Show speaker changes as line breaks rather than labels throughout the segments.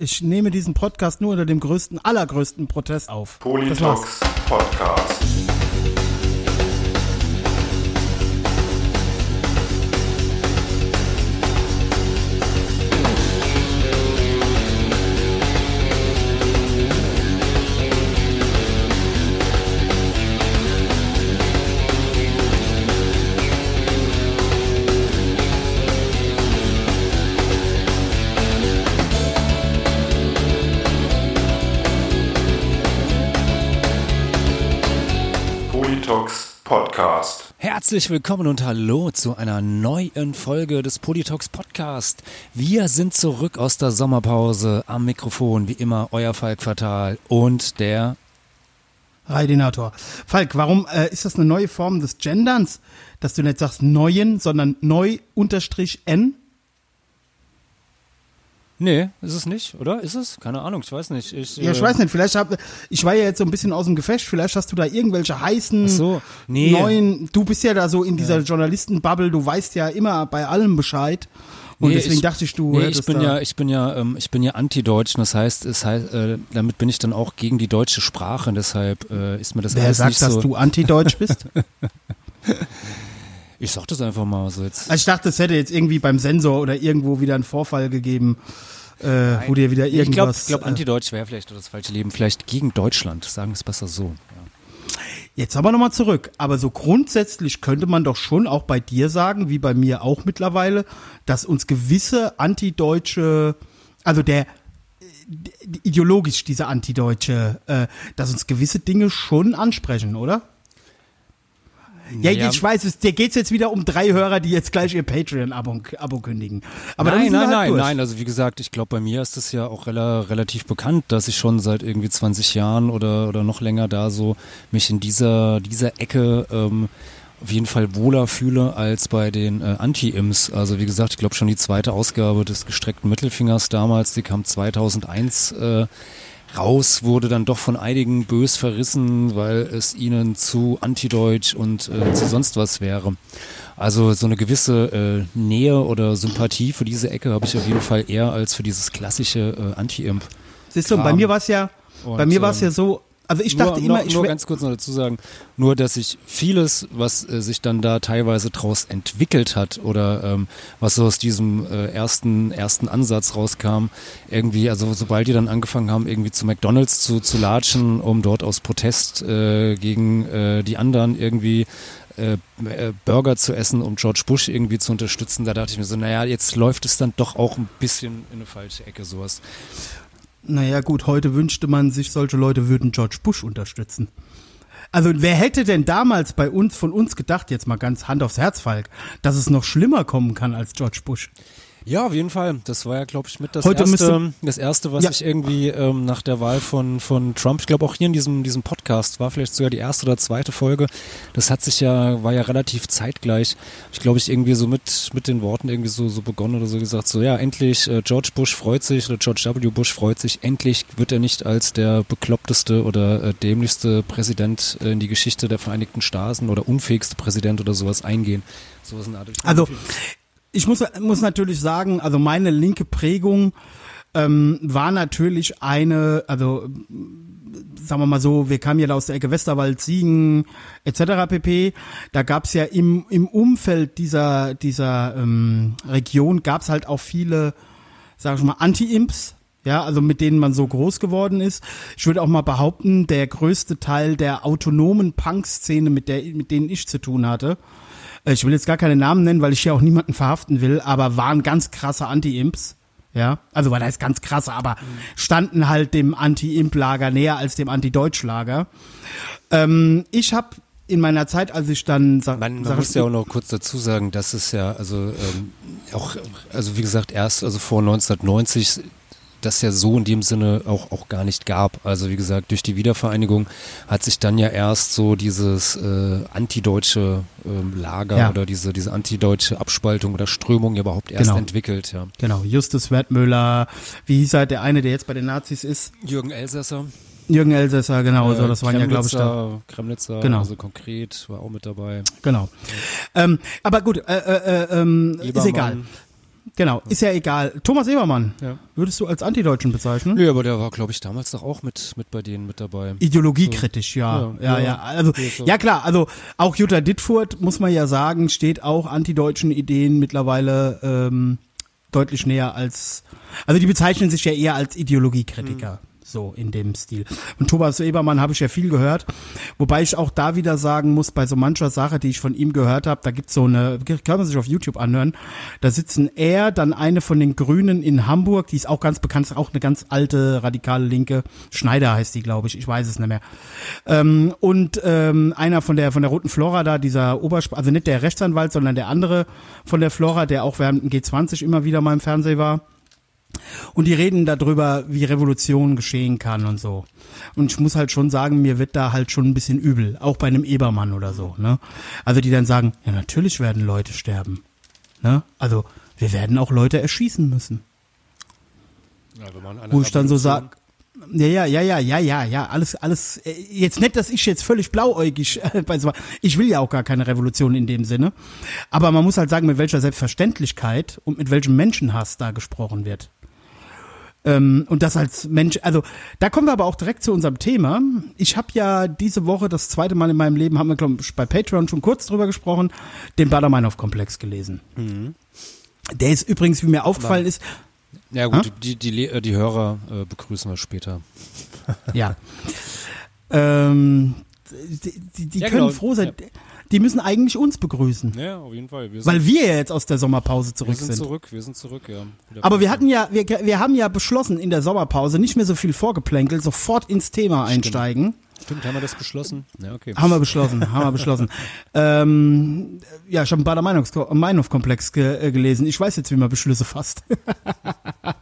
Ich nehme diesen Podcast nur unter dem größten, allergrößten Protest auf.
Politox Podcast.
Herzlich willkommen und hallo zu einer neuen Folge des Politox Podcast. Wir sind zurück aus der Sommerpause am Mikrofon, wie immer euer Falk Fatal und der
Raidinator. Falk, warum äh, ist das eine neue Form des Genderns, dass du nicht sagst neuen, sondern neu unterstrich n?
Nee, ist es nicht, oder? Ist es? Keine Ahnung, ich weiß nicht. Ich,
Ja, ich
äh,
weiß nicht, vielleicht hab, ich war ja jetzt so ein bisschen aus dem Gefecht, vielleicht hast du da irgendwelche heißen,
so, nee.
neuen, du bist ja da so in dieser Journalistenbubble, du weißt ja immer bei allem Bescheid. Und
Nee,
deswegen
ich-
dachte ich, du
Nee, ich bin ja, ich bin ja, ähm, ich bin ja anti-deutsch. Das heißt, es heißt, äh, damit bin ich dann auch gegen die deutsche Sprache. Deshalb äh, ist mir das
Wer
alles
sagt,
nicht
dass
so.
du antideutsch bist?
ich sag das einfach mal so jetzt.
Also ich dachte, es hätte jetzt irgendwie beim Sensor oder irgendwo wieder einen Vorfall gegeben, äh, wo dir wieder
ich glaube,
irgendwas.
ich glaub,
äh,
anti-deutsch wäre vielleicht das falsche Leben. Vielleicht gegen Deutschland. Sagen wir es besser so. Ja.
Jetzt aber nochmal zurück. Aber so grundsätzlich könnte man doch schon auch bei dir sagen, wie bei mir auch mittlerweile, dass uns gewisse antideutsche, also der d- ideologisch diese antideutsche, äh, dass uns gewisse Dinge schon ansprechen, oder? Ja,
Ja.
ich weiß, es, dir geht's jetzt wieder um drei Hörer, die jetzt gleich ihr Patreon-Abo Abo kündigen. Aber
nein, nein,
halt
nein,
durch.
nein. Also wie gesagt, ich glaube, bei mir ist es ja auch rela relativ bekannt, dass ich schon seit irgendwie 20 Jahren oder, oder noch länger da so mich in dieser, dieser Ecke ähm, auf jeden Fall wohler fühle als bei den äh, Anti-Ims. Also wie gesagt, ich glaube schon die zweite Ausgabe des gestreckten Mittelfingers damals, die kam 2001 äh, raus, wurde dann doch von einigen bös verrissen, weil es ihnen zu antideutsch und äh, zu sonst was wäre. Also so eine gewisse äh, Nähe oder Sympathie für diese Ecke habe ich auf jeden Fall eher als für dieses klassische äh, Anti-Imp.
Siehst du, bei mir war's ja, bei mir war's
ähm,
ja so, also ich dachte
nur,
immer,
noch,
ich
nur ganz kurz noch dazu sagen, nur dass sich vieles, was äh, sich dann da teilweise draus entwickelt hat oder ähm, was so aus diesem äh, ersten ersten Ansatz rauskam, irgendwie, also sobald die dann angefangen haben, irgendwie zu McDonald's zu, zu latschen, um dort aus Protest äh, gegen äh, die anderen irgendwie äh, äh, Burger zu essen, um George Bush irgendwie zu unterstützen, da dachte ich mir so, naja, jetzt läuft es dann doch auch ein bisschen in eine falsche Ecke, sowas.
Naja, gut, heute wünschte man sich, solche Leute würden George Bush unterstützen. Also wer hätte denn damals bei uns, von uns gedacht, jetzt mal ganz Hand aufs Herz, Falk, dass es noch schlimmer kommen kann als George Bush?
Ja, auf jeden Fall. Das war ja, glaube ich, mit das
Heute
erste, das erste, was
Ja.
ich irgendwie ähm, nach der Wahl von von Trump, ich glaube auch hier in diesem diesem Podcast war vielleicht sogar die erste oder zweite Folge. Das hat sich ja war ja relativ zeitgleich. Ich glaube, ich irgendwie so mit mit den Worten irgendwie so so begonnen oder so gesagt, so ja endlich äh, George Bush freut sich oder George W. Bush freut sich. Endlich wird er nicht als der bekloppteste oder äh, dämlichste Präsident äh, in die Geschichte der Vereinigten Staaten oder unfähigste Präsident oder sowas eingehen. Sowas in der Art.
Also ich muss, muss natürlich sagen, also meine linke Prägung ähm, war natürlich eine, also sagen wir mal so, wir kamen ja da aus der Ecke Westerwald, Siegen etc. pp. Da gab's ja im, im Umfeld dieser, dieser ähm, Region gab's halt auch viele, sag ich mal, Anti-Imps, ja, also mit denen man so groß geworden ist. Ich würde auch mal behaupten, der größte Teil der autonomen Punk-Szene, mit der, mit denen ich zu tun hatte, ich will jetzt gar keine Namen nennen, weil ich hier auch niemanden verhaften will, aber waren ganz krasse Anti-Imps. Ja, also weil heißt ganz krasse, aber standen halt dem Anti-Imp-Lager näher als dem Anti-Deutsch-Lager. Ähm, ich habe in meiner Zeit, als ich dann sag,
Man, man muss ja auch noch kurz dazu sagen, dass es ja, also ähm, auch, also wie gesagt, erst also vor 1990 das ja so in dem Sinne auch, auch gar nicht gab. Also wie gesagt, durch die Wiedervereinigung hat sich dann ja erst so dieses äh, antideutsche ähm, Lager
Ja.
oder diese, diese antideutsche Abspaltung oder Strömung ja überhaupt erst
Genau.
entwickelt. Ja.
Genau, Justus Wertmüller, wie hieß er, der eine, der jetzt bei den Nazis ist?
Jürgen Elsässer.
Jürgen Elsässer, genau, so,
äh,
das waren ja, glaube ich, da.
Kremnitzer, Kremnitzer,
Genau.
also konkret, war auch mit dabei.
Genau. Ähm, aber gut, äh, äh, äh, ähm, ist egal. Genau, ist ja egal. Thomas Ebermann,
Ja.
würdest du als Antideutschen bezeichnen?
Nee, aber der war, glaube ich, damals doch auch mit, mit bei denen mit dabei.
Ideologiekritisch, ja.
Ja,
Ja, ja.
ja.
Also,
Ja, so.
ja klar, also auch Jutta Dittfurt, muss man ja sagen, steht auch antideutschen Ideen mittlerweile ähm, deutlich näher als, also die bezeichnen sich ja eher als Ideologiekritiker. So in dem Stil. Und Thomas Ebermann habe ich ja viel gehört, wobei ich auch da wieder sagen muss, bei so mancher Sache, die ich von ihm gehört habe, da gibt's so eine, kann man sich auf YouTube anhören, da sitzen er, dann eine von den Grünen in Hamburg, die ist auch ganz bekannt, ist auch eine ganz alte, radikale Linke, Schneider heißt die, glaube ich, ich weiß es nicht mehr. Ähm, und ähm, einer von der von der Roten Flora da, dieser Obersp also nicht der Rechtsanwalt, sondern der andere von der Flora, der auch während dem G20 immer wieder mal im Fernsehen war. Und die reden darüber, wie Revolution geschehen kann und so. Und ich muss halt schon sagen, mir wird da halt schon ein bisschen übel, auch bei einem Ebermann oder so, ne? Also die dann sagen, ja natürlich werden Leute sterben, ne? Also wir werden auch Leute erschießen müssen.
Ja, wenn man eine
Wo ich dann so
Revolution-
sag, ja, ja, ja, ja, ja, ja, ja, alles, alles, äh, jetzt nicht, dass ich jetzt völlig blauäugig bei so, ich will ja auch gar keine Revolution in dem Sinne, aber man muss halt sagen, mit welcher Selbstverständlichkeit und mit welchem Menschenhass da gesprochen wird. Ähm, und das als Mensch, also da kommen wir aber auch direkt zu unserem Thema. Ich habe ja diese Woche das zweite Mal in meinem Leben, haben wir glaube ich bei Patreon schon kurz drüber gesprochen, den Bader-Meinhof-Komplex gelesen. Der ist übrigens, wie mir aufgefallen ist,
Ja gut, die, die, die, äh, die Hörer äh, begrüßen wir später.
Ja. ähm, die die, die
Ja,
können
genau.
froh sein. Die müssen eigentlich uns begrüßen,
Ja, auf jeden Fall. Wir
weil wir ja jetzt aus der Sommerpause
wir
zurück
sind
sind.
zurück, wir sind zurück, ja.
Aber wir hatten ja, wir, wir haben ja beschlossen in der Sommerpause nicht mehr so viel Vorgeplänkel, sofort ins Thema einsteigen.
Stimmt, haben wir das beschlossen? Ja, okay.
Haben wir beschlossen, haben wir beschlossen. Ähm, ja, ich habe einen Bader Meinhof-Komplex ge äh, gelesen. Ich weiß jetzt, wie man Beschlüsse fasst.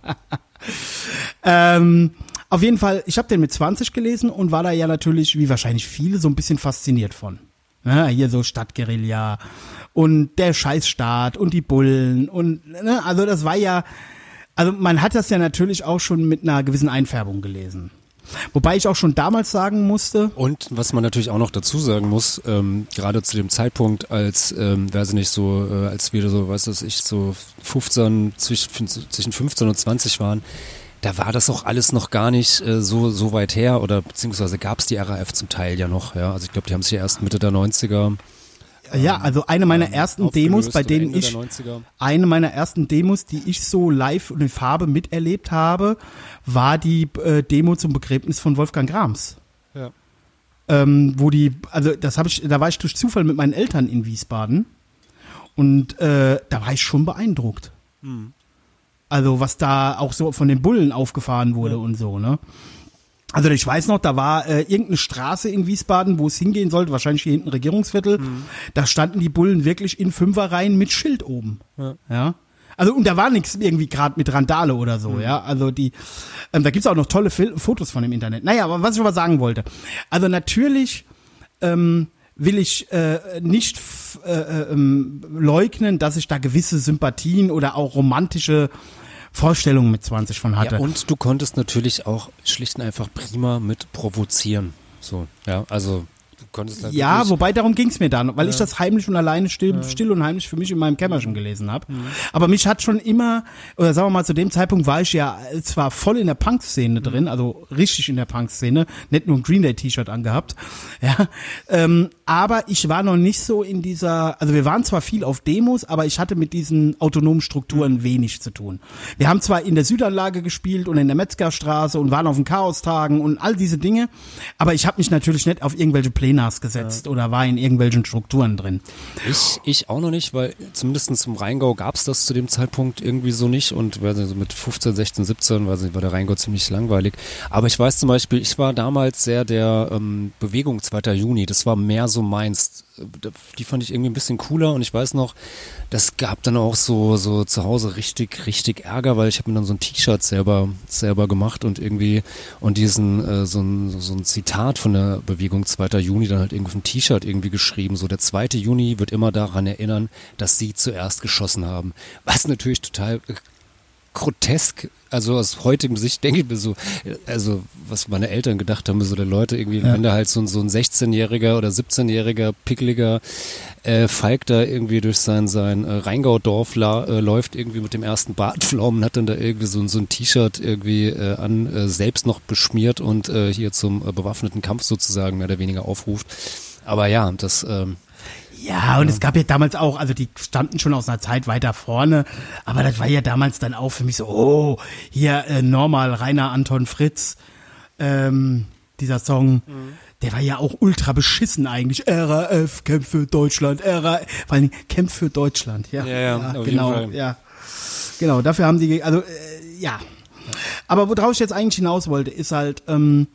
ähm, auf jeden Fall, ich habe den mit 20 gelesen und war da ja natürlich, wie wahrscheinlich viele, so ein bisschen fasziniert von. Ja, hier so Stadtguerilla und der Scheißstaat und die Bullen und ne, also das war ja, also man hat das ja natürlich auch schon mit einer gewissen Einfärbung gelesen. Wobei ich auch schon damals sagen musste,
Und was man natürlich auch noch dazu sagen muss, ähm, gerade zu dem Zeitpunkt, als, ähm, weiß ich nicht, so, äh, als wir so, weiß ich, so 15, zwischen, zwischen 15 und 20 waren, da war das auch alles noch gar nicht äh, so, so weit her oder beziehungsweise gab es die RAF zum Teil ja noch, ja. Also ich glaube, die haben sich ja erst Mitte der 90er
Ja, also eine meiner ersten Demos, bei denen
Ende
ich,
der 90er.
eine meiner ersten Demos, die ich so live und in Farbe miterlebt habe, war die äh, Demo zum Begräbnis von Wolfgang Grams.
Ja.
Ähm, wo die, also das habe ich, da war ich durch Zufall mit meinen Eltern in Wiesbaden und äh, da war ich schon beeindruckt.
Hm.
Also was da auch so von den Bullen aufgefahren wurde und so, ne? Also ich weiß noch, da war äh, irgendeine Straße in Wiesbaden, wo es hingehen sollte, wahrscheinlich hier hinten Regierungsviertel. Da standen die Bullen wirklich in Fünferreihen mit Schild oben.
Ja.
Ja. Also und da war nichts irgendwie gerade mit Randale oder so, ja. Also die, ähm, da gibt's auch noch tolle Fil Fotos von dem Internet. Naja, aber was ich aber sagen wollte. Also natürlich ähm, will ich äh, nicht äh, äh, ähm, leugnen, dass ich da gewisse Sympathien oder auch romantische Vorstellungen mit 20 von hatte.
Ja, und du konntest natürlich auch schlicht und einfach prima mit provozieren. So, ja, also konntest da
Ja,
wirklich-
wobei darum ging's mir dann, weil ich das heimlich und alleine still, still und heimlich für mich in meinem Kämmerchen gelesen habe. Aber mich hat schon immer, oder sagen wir mal, zu dem Zeitpunkt war ich ja zwar voll in der Punk-Szene drin, also richtig in der Punk-Szene, nicht nur ein Green Day-T-Shirt angehabt, ja, ähm, aber ich war noch nicht so in dieser, also wir waren zwar viel auf Demos, aber ich hatte mit diesen autonomen Strukturen wenig zu tun. Wir haben zwar in der Südanlage gespielt und in der Metzgerstraße und waren auf den Chaostagen und all diese Dinge, aber ich habe mich natürlich nicht auf irgendwelche Plenars gesetzt oder war in irgendwelchen Strukturen drin.
Ich, ich auch noch nicht, weil zumindest zum Rheingau gab es das zu dem Zeitpunkt irgendwie so nicht und nicht, mit 15, 16, 17 weiß nicht, war der Rheingau ziemlich langweilig. Aber ich weiß zum Beispiel, ich war damals sehr der ähm, Bewegung 2. Juni, das war mehr so meins. Die fand ich irgendwie ein bisschen cooler und ich weiß noch, das gab dann auch so, so zu Hause richtig, richtig Ärger, weil ich habe mir dann so ein T-Shirt selber, selber gemacht und irgendwie und diesen, äh, so, ein, so ein Zitat von der Bewegung 2. Juni dann halt irgendwie auf ein T-Shirt irgendwie geschrieben. So der 2. Juni wird immer daran erinnern, dass sie zuerst geschossen haben. Was natürlich total grotesk. Also aus heutigem Sicht denke ich mir so, also was meine Eltern gedacht haben, so der Leute irgendwie,
Ja.
wenn da halt so, ein- so ein 16-jähriger oder 17-jähriger pickeliger äh, Falk da irgendwie durch sein, sein äh, Rheingaudorf äh, läuft irgendwie mit dem ersten Bartpflaumen, hat dann da irgendwie so, ein- so ein T-Shirt irgendwie äh, an, äh, selbst noch beschmiert und äh, hier zum äh, bewaffneten Kampf sozusagen mehr oder weniger aufruft. Aber ja, das, ähm,
Ja, und es gab ja damals auch, also die standen schon aus einer Zeit weiter vorne, aber das war ja damals dann auch für mich so, oh, hier äh, normal, Rainer Anton Fritz, ähm, dieser Song, der war ja auch ultra beschissen eigentlich. RAF, Kämpf für Deutschland, RAF, vor allem Kämpf für Deutschland, ja.
Ja, ja, jeden
genau, ja. Genau, dafür haben die, also, äh, ja. Aber worauf ich jetzt eigentlich hinaus wollte, ist halt, ähm,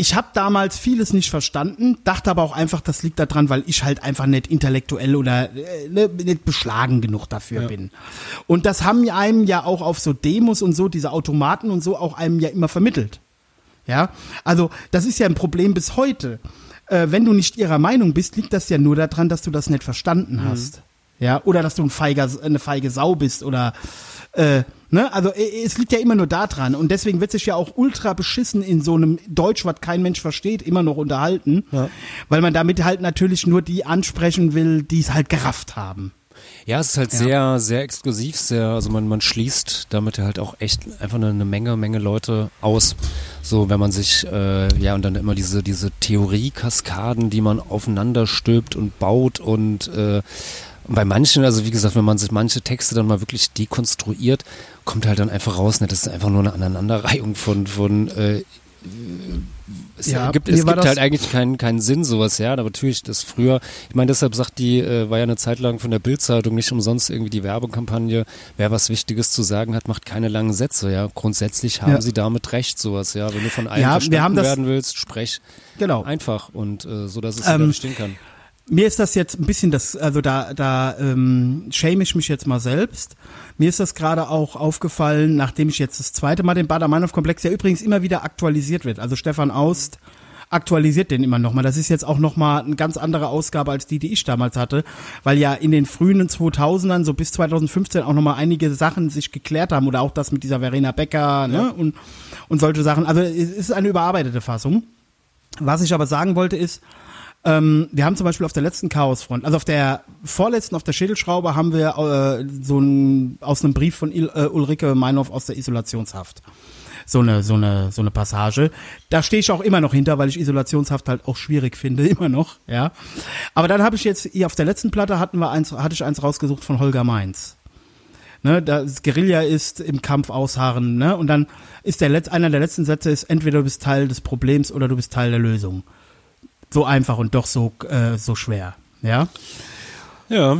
ich habe damals vieles nicht verstanden, dachte aber auch einfach, das liegt daran, weil ich halt einfach nicht intellektuell oder äh, ne, nicht beschlagen genug dafür bin. Und das haben ja einem ja auch auf so Demos und so, diese Automaten und so, auch einem ja immer vermittelt. Ja, also das ist ja ein Problem bis heute. Äh, wenn du nicht ihrer Meinung bist, liegt das ja nur daran, dass du das nicht verstanden hast. Ja, oder dass du ein feiger, eine feige Sau bist oder äh, ne, also äh, es liegt ja immer nur daran und deswegen wird sich ja auch ultra beschissen in so einem Deutsch, was kein Mensch versteht, immer noch unterhalten, weil man damit halt natürlich nur die ansprechen will, die es halt gerafft haben.
Ja, es ist halt sehr, sehr exklusiv, sehr, also man, man schließt damit halt auch echt einfach eine, eine Menge, Menge Leute aus. So, wenn man sich, äh, ja, und dann immer diese, diese Theoriekaskaden, die man aufeinander stülpt und baut und, äh, und bei manchen, also wie gesagt, wenn man sich manche Texte dann mal wirklich dekonstruiert, kommt halt dann einfach raus, ne, das ist einfach nur eine Aneinanderreihung von, von äh, es
Ja,
gibt, es gibt halt eigentlich keinen, keinen Sinn, sowas, ja. Aber natürlich, das früher, ich meine, deshalb sagt die, äh, war ja eine Zeit lang von der Bildzeitung nicht umsonst irgendwie die Werbekampagne, wer was Wichtiges zu sagen hat, macht keine langen Sätze, ja. Grundsätzlich haben
Ja.
sie damit recht, sowas, ja. Wenn du von allen
Ja,
verstanden werden willst, sprech
Genau.
einfach und äh, so, dass es
Ähm,
ähm, stehen kann.
Mir ist das jetzt ein bisschen das, also da, da ähm, schäme ich mich jetzt mal selbst. Mir ist das gerade auch aufgefallen, nachdem ich jetzt das zweite Mal den Bader-Meinhof-Komplex, der übrigens immer wieder aktualisiert wird. Also Stefan Aust aktualisiert den immer nochmal. Das ist jetzt auch nochmal eine ganz andere Ausgabe als die, die ich damals hatte, weil ja in den frühen 2000ern, so bis 2015 auch nochmal einige Sachen sich geklärt haben oder auch das mit dieser Verena Becker ne, und, und solche Sachen. Also es ist eine überarbeitete Fassung. Was ich aber sagen wollte ist, ähm, wir haben zum Beispiel auf der letzten Chaosfront, also auf der vorletzten, auf der Schädelschraube, haben wir äh, so ein, aus einem Brief von Il, äh, Ulrike Meinhoff aus der Isolationshaft. So eine, so eine, so eine Passage. Da stehe ich auch immer noch hinter, weil ich Isolationshaft halt auch schwierig finde, immer noch, ja. Aber dann habe ich jetzt, hier auf der letzten Platte hatten wir eins, hatte ich eins rausgesucht von Holger Mainz. Ne, das Guerilla ist im Kampf ausharren, ne? Und dann ist der Letz-, einer der letzten Sätze ist, entweder du bist Teil des Problems oder du bist Teil der Lösung so einfach und doch so, äh, so schwer. Ja.
Ja,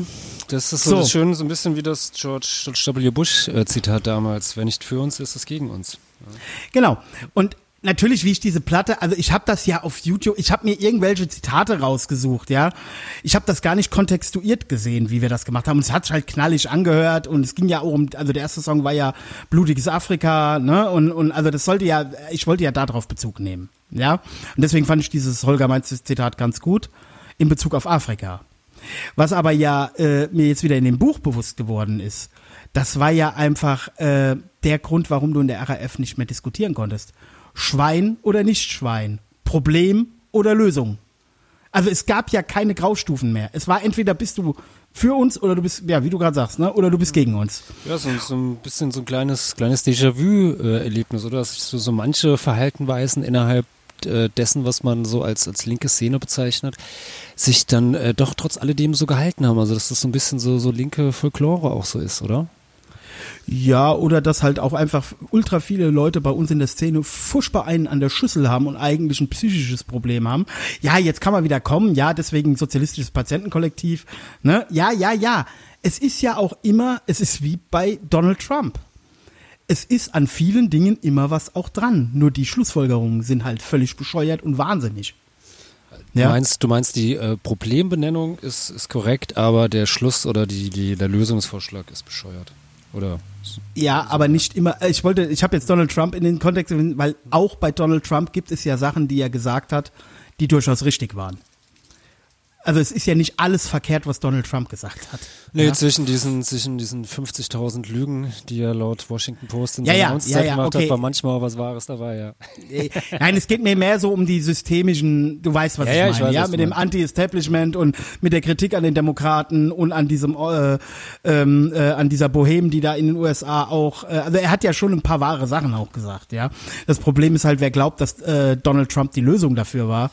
das ist so,
So.
das schön, so ein bisschen wie das George, George W. Bush äh, damals. Wer nicht für uns ist, ist gegen uns.
Genau. Und natürlich, wie ich diese Platte, also ich habe das ja auf YouTube, ich habe mir irgendwelche Zitate rausgesucht, ja. Ich habe das gar nicht kontextuiert gesehen, wie wir das gemacht haben. Und es hat sich halt knallig angehört und es ging ja auch um, also der erste Song war ja Blutiges Afrika, ne? Und, und also das sollte ja, ich wollte ja darauf Bezug nehmen, ja. Und deswegen fand ich dieses Holger Mainz Zitat ganz gut in Bezug auf Afrika. Was aber ja äh, mir jetzt wieder in dem Buch bewusst geworden ist, das war ja einfach äh, der Grund, warum du in der RAF nicht mehr diskutieren konntest. Schwein oder nicht Schwein, Problem oder Lösung. Also es gab ja keine Graustufen mehr. Es war entweder bist du für uns oder du bist, ja, wie du gerade sagst, ne, oder du bist gegen uns.
Ja, so, so ein bisschen so ein kleines, kleines Déjà-vu-Erlebnis, oder? Dass sich so, so manche Verhaltenweisen innerhalb äh, dessen, was man so als, als linke Szene bezeichnet, sich dann äh, doch trotz alledem so gehalten haben. Also dass das so ein bisschen so, so linke Folklore auch so ist, oder?
Ja, oder dass halt auch einfach ultra viele Leute bei uns in der Szene furchtbar einen an der Schüssel haben und eigentlich ein psychisches Problem haben. Ja, jetzt kann man wieder kommen, ja, deswegen sozialistisches Patientenkollektiv, ne? Ja, ja, ja. Es ist ja auch immer, es ist wie bei Donald Trump. Es ist an vielen Dingen immer was auch dran. Nur die Schlussfolgerungen sind halt völlig bescheuert und wahnsinnig.
Du meinst, du meinst, die äh, Problembenennung ist, ist korrekt, aber der Schluss oder die, die, der Lösungsvorschlag ist bescheuert. Oder?
Ja, aber nicht immer. äh, Ich wollte, ich habe jetzt Donald Trump in den Kontext, weil auch bei Donald Trump gibt es ja Sachen, die er gesagt hat, die durchaus richtig waren. Also es ist ja nicht alles verkehrt, was Donald Trump gesagt hat.
Nee,
ja?
zwischen diesen, zwischen diesen 50.000 Lügen, die er laut Washington Post in
Ja,
seiner
ja,
Amtszeit
ja, ja,
gemacht
okay.
hat, war manchmal auch was Wahres dabei, ja.
Äh, Nein, es geht mir mehr so um die systemischen, du weißt, was ich meine,
ich weiß,
ja, mit dem. Anti-Establishment und mit der Kritik an den Demokraten und an diesem, äh, ähm, äh, an dieser Bohem, die da in den USA auch, äh, also er hat ja schon ein paar wahre Sachen auch gesagt, ja. Das Problem ist halt, wer glaubt, dass äh, Donald Trump die Lösung dafür war.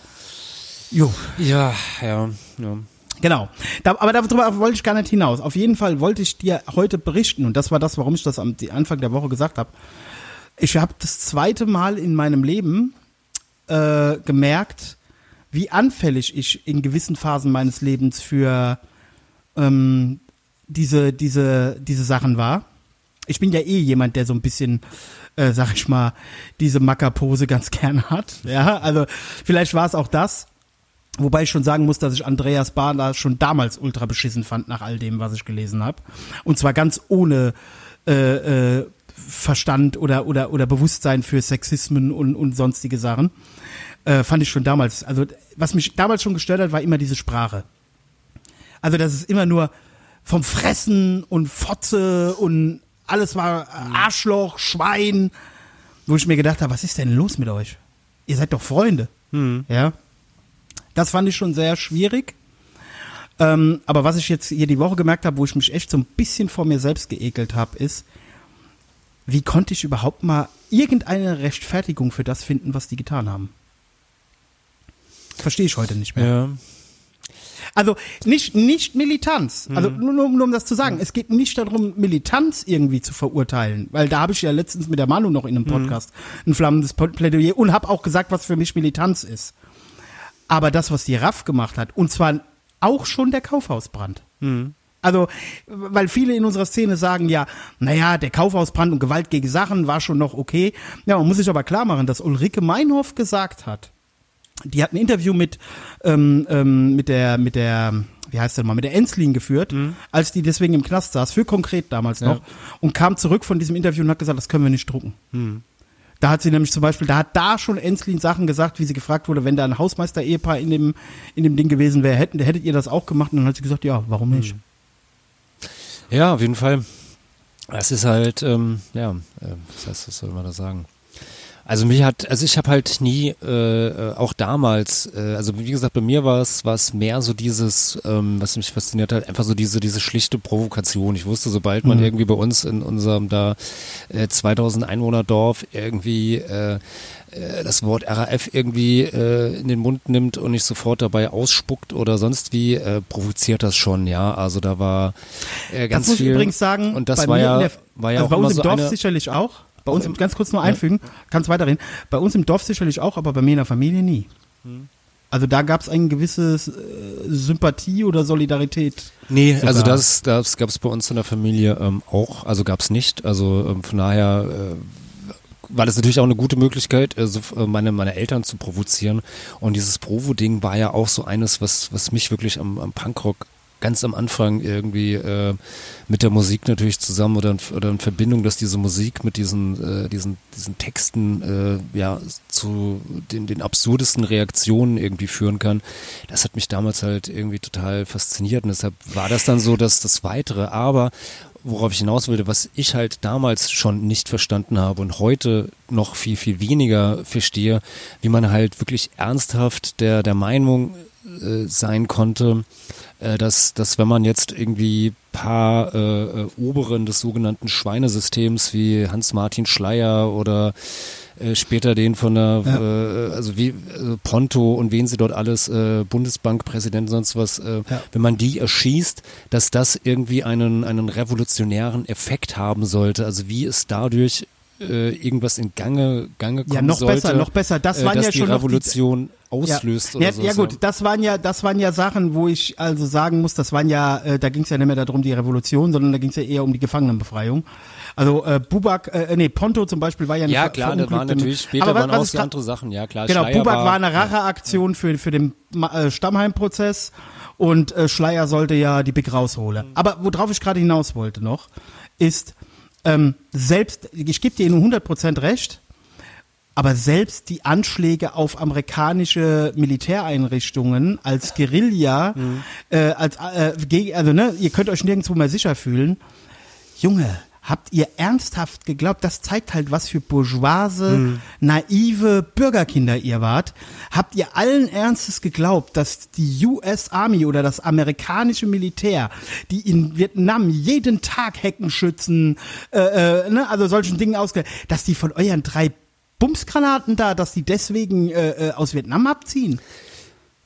Jo,
Ja, ja, ja.
Genau. Da, aber darüber wollte ich gar nicht hinaus. Auf jeden Fall wollte ich dir heute berichten, und das war das, warum ich das am Anfang der Woche gesagt habe. Ich habe das zweite Mal in meinem Leben äh, gemerkt, wie anfällig ich in gewissen Phasen meines Lebens für ähm, diese, diese, diese Sachen war. Ich bin ja eh jemand, der so ein bisschen, äh, sag ich mal, diese Mackerpose ganz gern hat. Ja, also vielleicht war es auch das. Wobei ich schon sagen muss, dass ich Andreas Bada schon damals ultra beschissen fand nach all dem, was ich gelesen habe. Und zwar ganz ohne äh, äh, Verstand oder, oder, oder Bewusstsein für Sexismen und, und sonstige Sachen. Äh, fand ich schon damals. Also was mich damals schon gestört hat, war immer diese Sprache. Also das ist immer nur vom Fressen und Fotze und alles war Arschloch, Schwein, wo ich mir gedacht habe, was ist denn los mit euch? Ihr seid doch Freunde. Ja. Das fand ich schon sehr schwierig. Ähm, aber was ich jetzt hier die Woche gemerkt habe, wo ich mich echt so ein bisschen vor mir selbst geekelt habe, ist, wie konnte ich überhaupt mal irgendeine Rechtfertigung für das finden, was die getan haben? Verstehe ich heute nicht mehr.
Ja.
Also nicht, nicht Militanz. Also nur, nur, nur um das zu sagen. Es geht nicht darum, Militanz irgendwie zu verurteilen. Weil da habe ich ja letztens mit der Manu noch in einem Podcast ein flammendes Plädoyer und habe auch gesagt, was für mich Militanz ist. Aber das, was die RAF gemacht hat, und zwar auch schon der Kaufhausbrand. Also, weil viele in unserer Szene sagen ja, naja, der Kaufhausbrand und Gewalt gegen Sachen war schon noch okay. Ja, man muss sich aber klar machen, dass Ulrike Meinhoff gesagt hat, die hat ein Interview mit, ähm, ähm, mit der, mit der, wie heißt der mal, mit der Enslin geführt, als die deswegen im Knast saß, für konkret damals noch, und kam zurück von diesem Interview und hat gesagt, das können wir nicht drucken. Da hat sie nämlich zum Beispiel, da hat da schon Enslin Sachen gesagt, wie sie gefragt wurde, wenn da ein Hausmeister-Ehepaar in dem, in dem Ding gewesen wäre, hätten, hättet ihr das auch gemacht? Und dann hat sie gesagt, ja, warum nicht?
Ja, auf jeden Fall. Es ist halt, ähm, ja, äh, was heißt, was soll man da sagen? Also mich hat, also ich habe halt nie, äh, äh, auch damals, äh, also wie gesagt, bei mir war es, war es mehr so dieses, ähm, was mich fasziniert hat, einfach so diese, diese schlichte Provokation. Ich wusste, sobald man irgendwie bei uns in unserem da äh, 2000 Einwohner Dorf irgendwie äh, äh, das Wort RAF irgendwie äh, in den Mund nimmt und nicht sofort dabei ausspuckt oder sonst wie, äh, provoziert das schon, ja. Also da war äh, ganz
das muss
viel.
ich übrigens sagen,
und das
bei
war
mir
ja, war ja
also
auch
bei uns
so
im Dorf
eine,
sicherlich auch. Bei uns, im, ganz kurz nur einfügen, kannst weiterreden. Bei uns im Dorf sicherlich auch, aber bei mir in der Familie nie.
Hm.
Also da gab es ein gewisses äh, Sympathie oder Solidarität.
Nee,
sogar.
also das, das gab es bei uns in der Familie ähm, auch, also gab es nicht. Also ähm, von daher äh, war das natürlich auch eine gute Möglichkeit, also äh, meine, meine Eltern zu provozieren. Und dieses Provo-Ding war ja auch so eines, was, was mich wirklich am, am Punkrock ganz am Anfang irgendwie äh, mit der Musik natürlich zusammen oder in, oder in Verbindung, dass diese Musik mit diesen, äh, diesen, diesen Texten äh, ja zu den, den absurdesten Reaktionen irgendwie führen kann. Das hat mich damals halt irgendwie total fasziniert und deshalb war das dann so, dass das Weitere, aber worauf ich hinaus wollte, was ich halt damals schon nicht verstanden habe und heute noch viel, viel weniger verstehe, wie man halt wirklich ernsthaft der, der Meinung äh, sein konnte, äh, dass, dass wenn man jetzt irgendwie paar äh, äh, Oberen des sogenannten Schweinesystems wie Hans-Martin Schleier oder äh, später den von der, äh, also wie äh, Ponto und wen sie dort alles, äh, Bundesbankpräsident, sonst was, äh,
Ja.
wenn man die erschießt, dass das irgendwie einen, einen revolutionären Effekt haben sollte. Also wie es dadurch äh, irgendwas in Gange, Gange kommen
Ja, noch
sollte,
besser, noch besser. Das
äh,
waren ja schon die-
Revolution auslöst
ja.
oder
ja,
so.
ja gut, das waren ja, das waren ja Sachen, wo ich also sagen muss, das waren ja, äh, da ging es ja nicht mehr darum die Revolution, sondern da ging es ja eher um die Gefangenenbefreiung. Also äh, Bubak, äh, nee, Ponto zum Beispiel war ja eine
Ja, klar, da waren natürlich später
Aber was-
waren auch andere Sachen, ja klar.
Genau,
Schleier
Bubak war eine Racheaktion für, für den äh, Stammheim-Prozess und äh, Schleier sollte ja die Big rausholen. Aber worauf ich gerade hinaus wollte noch, ist, ähm, selbst, ich gebe dir nur 100% recht, Aber selbst die Anschläge auf amerikanische Militäreinrichtungen als Guerilla,
Mhm.
äh, als äh, gegen, also ne, ihr könnt euch nirgendwo mehr sicher fühlen. Junge, habt ihr ernsthaft geglaubt, das zeigt halt, was für bourgeoise, naive Bürgerkinder ihr wart. Habt ihr allen Ernstes geglaubt, dass die US Army oder das amerikanische Militär, die in Vietnam jeden Tag Heckenschützen, äh, äh, ne, also solchen Dingen ausge, dass die von euren drei Bumsgranaten da, dass die deswegen äh, äh, aus Vietnam abziehen?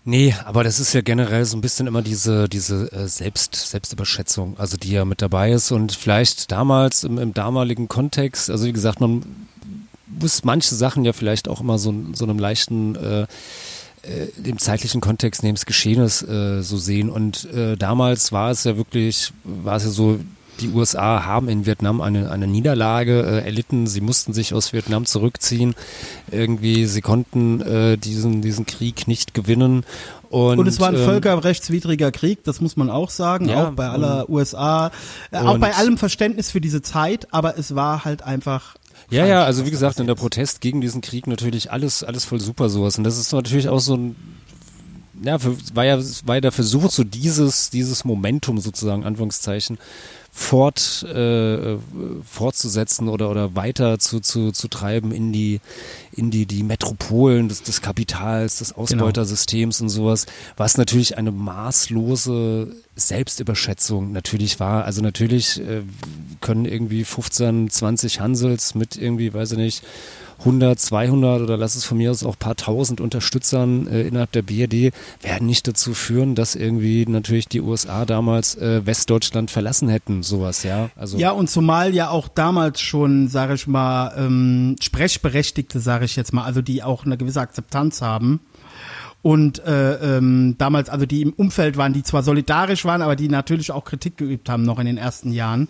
Nee, aber das ist ja generell so ein bisschen immer diese, diese äh, Selbst, Selbstüberschätzung, also die ja mit dabei ist und vielleicht damals im, im damaligen Kontext, also wie gesagt, man muss manche Sachen ja vielleicht auch immer so, so einem leichten äh, äh, dem zeitlichen Kontext neben des Geschehenes äh, so sehen. Und äh, damals war es ja wirklich, war es ja so, die USA haben in Vietnam eine, eine Niederlage äh, erlitten. Sie mussten sich aus Vietnam zurückziehen. Irgendwie, sie konnten äh, diesen, diesen Krieg nicht gewinnen. Und,
Und es war ein
ähm,
völkerrechtswidriger Krieg, das muss man auch sagen,
Ja,
auch bei aller USA, äh, auch
und-
bei allem Verständnis für diese Zeit, aber es war halt einfach.
Ja, ja, also wie gesagt, in der. Protest gegen diesen Krieg natürlich alles, alles voll super sowas. Und das ist natürlich auch so ein, ja, für, war ja, war ja der Versuch, so dieses, dieses Momentum sozusagen, Anführungszeichen, fort, äh, fortzusetzen oder, oder weiter zu, zu, zu treiben in die, in die, die Metropolen des, des Kapitals, des Ausbeutersystems und sowas, was natürlich eine maßlose Selbstüberschätzung natürlich war. Also natürlich äh, können irgendwie 15, 20 Hansels mit irgendwie, weiß ich nicht, 100, 200 oder lass es von mir aus auch paar tausend Unterstützern äh, innerhalb der BRD werden nicht dazu führen, dass irgendwie natürlich die USA damals äh, Westdeutschland verlassen hätten, sowas, ja. Also
Ja, und zumal ja auch damals schon, sage ich mal, ähm, Sprechberechtigte, sage ich jetzt mal, also die auch eine gewisse Akzeptanz haben. Und äh, ähm, damals, also die im Umfeld waren, die zwar solidarisch waren, aber die natürlich auch Kritik geübt haben, noch in den ersten Jahren,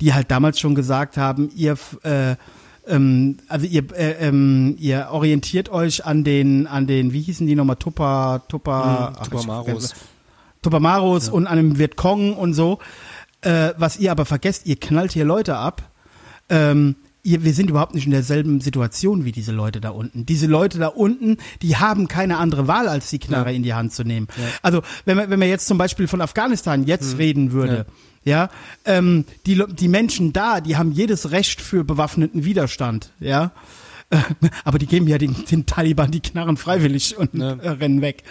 die halt damals schon gesagt haben, ihr äh, ähm, also ihr, äh, ähm, ihr orientiert euch an den, an den, wie hießen die nochmal, Tupper, Tupper,
Mhm, Tupamaros.
vergesse- Tupamaros und an dem Vietcong und so. Äh, was ihr aber vergesst, ihr knallt hier Leute ab. Ähm, ihr, wir sind überhaupt nicht in derselben Situation wie diese Leute da unten. Diese Leute da unten, die haben keine andere Wahl, als die Knarre in die Hand zu nehmen. Also wenn man, wenn man jetzt zum Beispiel von Afghanistan jetzt reden würde, ja, ähm, die, die Menschen da, die haben jedes Recht für bewaffneten Widerstand, ja. Äh, Aber die geben ja den, den Taliban die Knarren freiwillig und
Ja.
äh, rennen weg.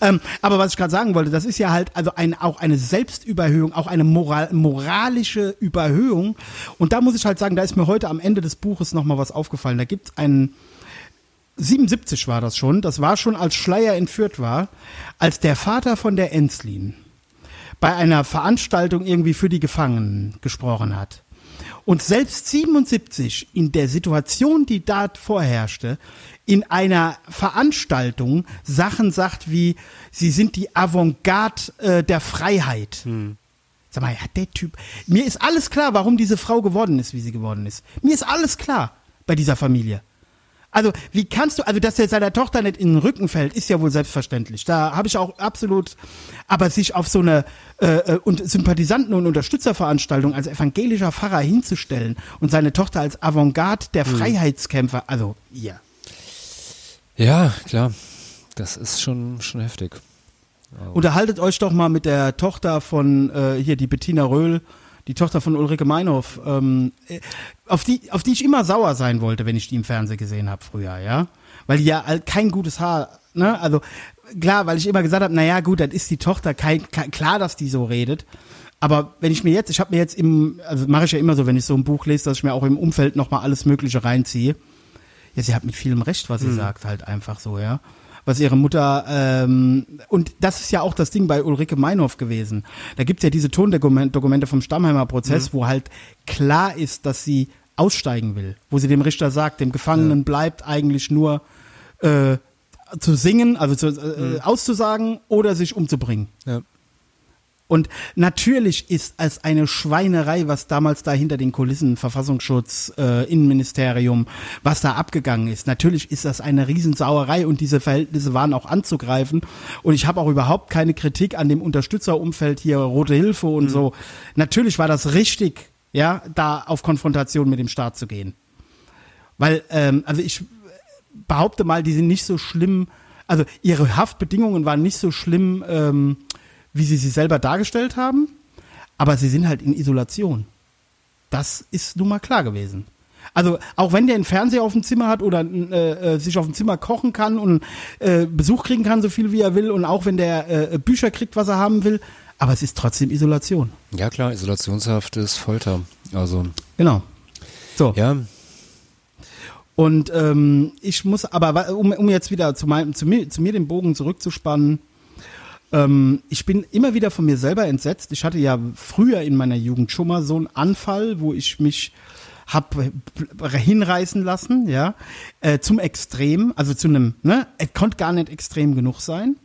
Ähm, aber was ich gerade sagen wollte, das ist ja halt also ein, auch eine Selbstüberhöhung, auch eine moral, moralische Überhöhung. Und da muss ich halt sagen, da ist mir heute am Ende des Buches nochmal was aufgefallen. Da gibt es einen 77 war das schon, das war schon als Schleier entführt war, als der Vater von der Enslin bei einer Veranstaltung irgendwie für die Gefangenen gesprochen hat. Und selbst 77 in der Situation, die da vorherrschte, in einer Veranstaltung Sachen sagt wie, sie sind die Avantgarde äh, der Freiheit. Sag mal, ja, der Typ. Mir ist alles klar, warum diese Frau geworden ist, wie sie geworden ist. Mir ist alles klar bei dieser Familie. Also, wie kannst du, also, dass er seiner Tochter nicht in den Rücken fällt, ist ja wohl selbstverständlich. Da habe ich auch absolut, aber sich auf so eine äh, äh, und Sympathisanten- und Unterstützerveranstaltung als evangelischer Pfarrer hinzustellen und seine Tochter als Avantgarde der Freiheitskämpfer, also, ja.
ja, klar. Das ist schon, schon heftig.
Unterhaltet euch doch mal mit der Tochter von äh, hier, die Bettina Röhl, die Tochter von Ulrike Meinhof, ähm, äh, auf die, auf die ich immer sauer sein wollte, wenn ich die im Fernsehen gesehen habe früher, ja. Weil die ja kein gutes Haar, ne? Also klar, weil ich immer gesagt habe, naja, gut, das ist die Tochter, kein, klar, klar, dass die so redet. Aber wenn ich mir jetzt, ich habe mir jetzt im, also mache ich ja immer so, wenn ich so ein Buch lese, dass ich mir auch im Umfeld nochmal alles Mögliche reinziehe. Ja, sie hat mit vielem Recht, was sie sagt, halt einfach so, ja. Was ihre Mutter, ähm, und das ist ja auch das Ding bei Ulrike Meinhof gewesen. Da gibt's ja diese Tondokumente vom Stammheimer Prozess, wo halt klar ist, dass sie aussteigen will. Wo sie dem Richter sagt, dem Gefangenen bleibt eigentlich nur äh, zu singen, also zu, äh, auszusagen oder sich umzubringen.
Ja.
Und natürlich ist es eine Schweinerei, was damals da hinter den Kulissen, Verfassungsschutz, äh, Innenministerium, was da abgegangen ist. Natürlich ist das eine Riesensauerei und diese Verhältnisse waren auch anzugreifen. Und ich habe auch überhaupt keine Kritik an dem Unterstützerumfeld hier, Rote Hilfe und so. Natürlich war das richtig, ja, da auf Konfrontation mit dem Staat zu gehen. Weil, ähm, also ich behaupte mal, die sind nicht so schlimm, also ihre Haftbedingungen waren nicht so schlimm, ähm, wie sie sie selber dargestellt haben, aber sie sind halt in Isolation. Das ist nun mal klar gewesen. Also auch wenn der einen Fernseher auf dem Zimmer hat oder äh, äh, sich auf dem Zimmer kochen kann und äh, Besuch kriegen kann, so viel wie er will und auch wenn der äh, Bücher kriegt, was er haben will, aber es ist trotzdem Isolation.
Ja klar, Isolationshaft ist Folter. Also
Genau. So.
ja,
Und ähm, ich muss, aber um, um jetzt wieder zu, meinem, zu, mir, zu mir den Bogen zurückzuspannen, ähm, ich bin immer wieder von mir selber entsetzt. Ich hatte ja früher in meiner Jugend schon mal so einen Anfall, wo ich mich hab hinreißen lassen, ja, äh, zum Extrem, also zu einem, ne, es konnte gar nicht extrem genug sein.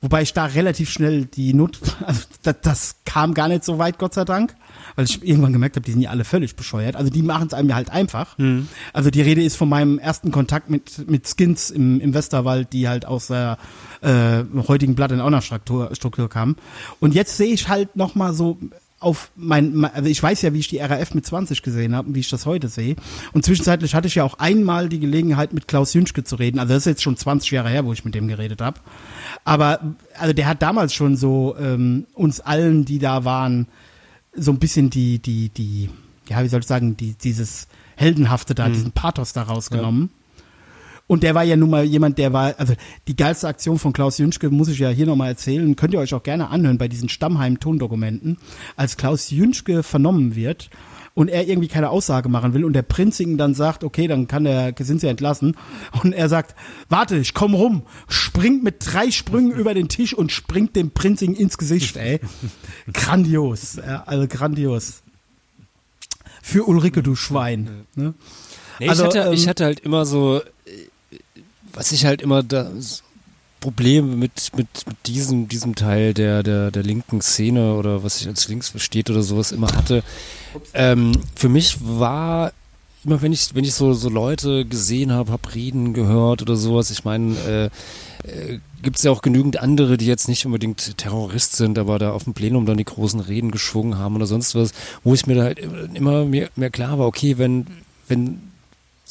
Wobei ich da relativ schnell die Not, also das, das kam gar nicht so weit, Gott sei Dank, weil ich irgendwann gemerkt habe, die sind ja alle völlig bescheuert. Also die machen es einem ja halt einfach. Also die Rede ist von meinem ersten Kontakt mit, mit Skins im, im Westerwald, die halt aus der äh, heutigen Blatt in einer Struktur, kamen. Und jetzt sehe ich halt noch mal so auf mein, mein- also ich weiß ja, wie ich die RAF mit 20 gesehen habe und wie ich das heute sehe. Und zwischenzeitlich hatte ich ja auch einmal die Gelegenheit, mit Klaus Jünschke zu reden. Also das ist jetzt schon 20 Jahre her, wo ich mit dem geredet habe. Aber also der hat damals schon so ähm, uns allen, die da waren, so ein bisschen die, die, die, ja, wie soll ich sagen, die, dieses Heldenhafte da, diesen Pathos da rausgenommen. Und der war ja nun mal jemand, der war, also die geilste Aktion von Klaus Jünschke muss ich ja hier nochmal erzählen, könnt ihr euch auch gerne anhören bei diesen Stammheim-Tondokumenten, als Klaus Jünschke vernommen wird und er irgendwie keine Aussage machen will und der Prinzing dann sagt, okay, dann kann der, sind sie entlassen und er sagt, warte, ich komm rum, springt mit drei Sprüngen über den Tisch und springt dem Prinzing ins Gesicht, ey. Grandios, ja, also grandios. Für Ulrike, du Schwein. Ne?
Nee,
Also,
ich, hatte, ich
ähm,
hatte halt immer so, äh, was ich halt immer das Problem mit, mit, mit diesem, diesem Teil der, der, der linken Szene oder was sich als links versteht oder sowas immer hatte. Ähm, für mich war immer, wenn ich, wenn ich so, so Leute gesehen habe, hab reden gehört oder sowas, ich meine, äh, äh, gibt es ja auch genügend andere, die jetzt nicht unbedingt Terrorist sind, aber da auf dem Plenum dann die großen Reden geschwungen haben oder sonst was, wo ich mir da halt immer mehr, mehr klar war, okay, wenn, wenn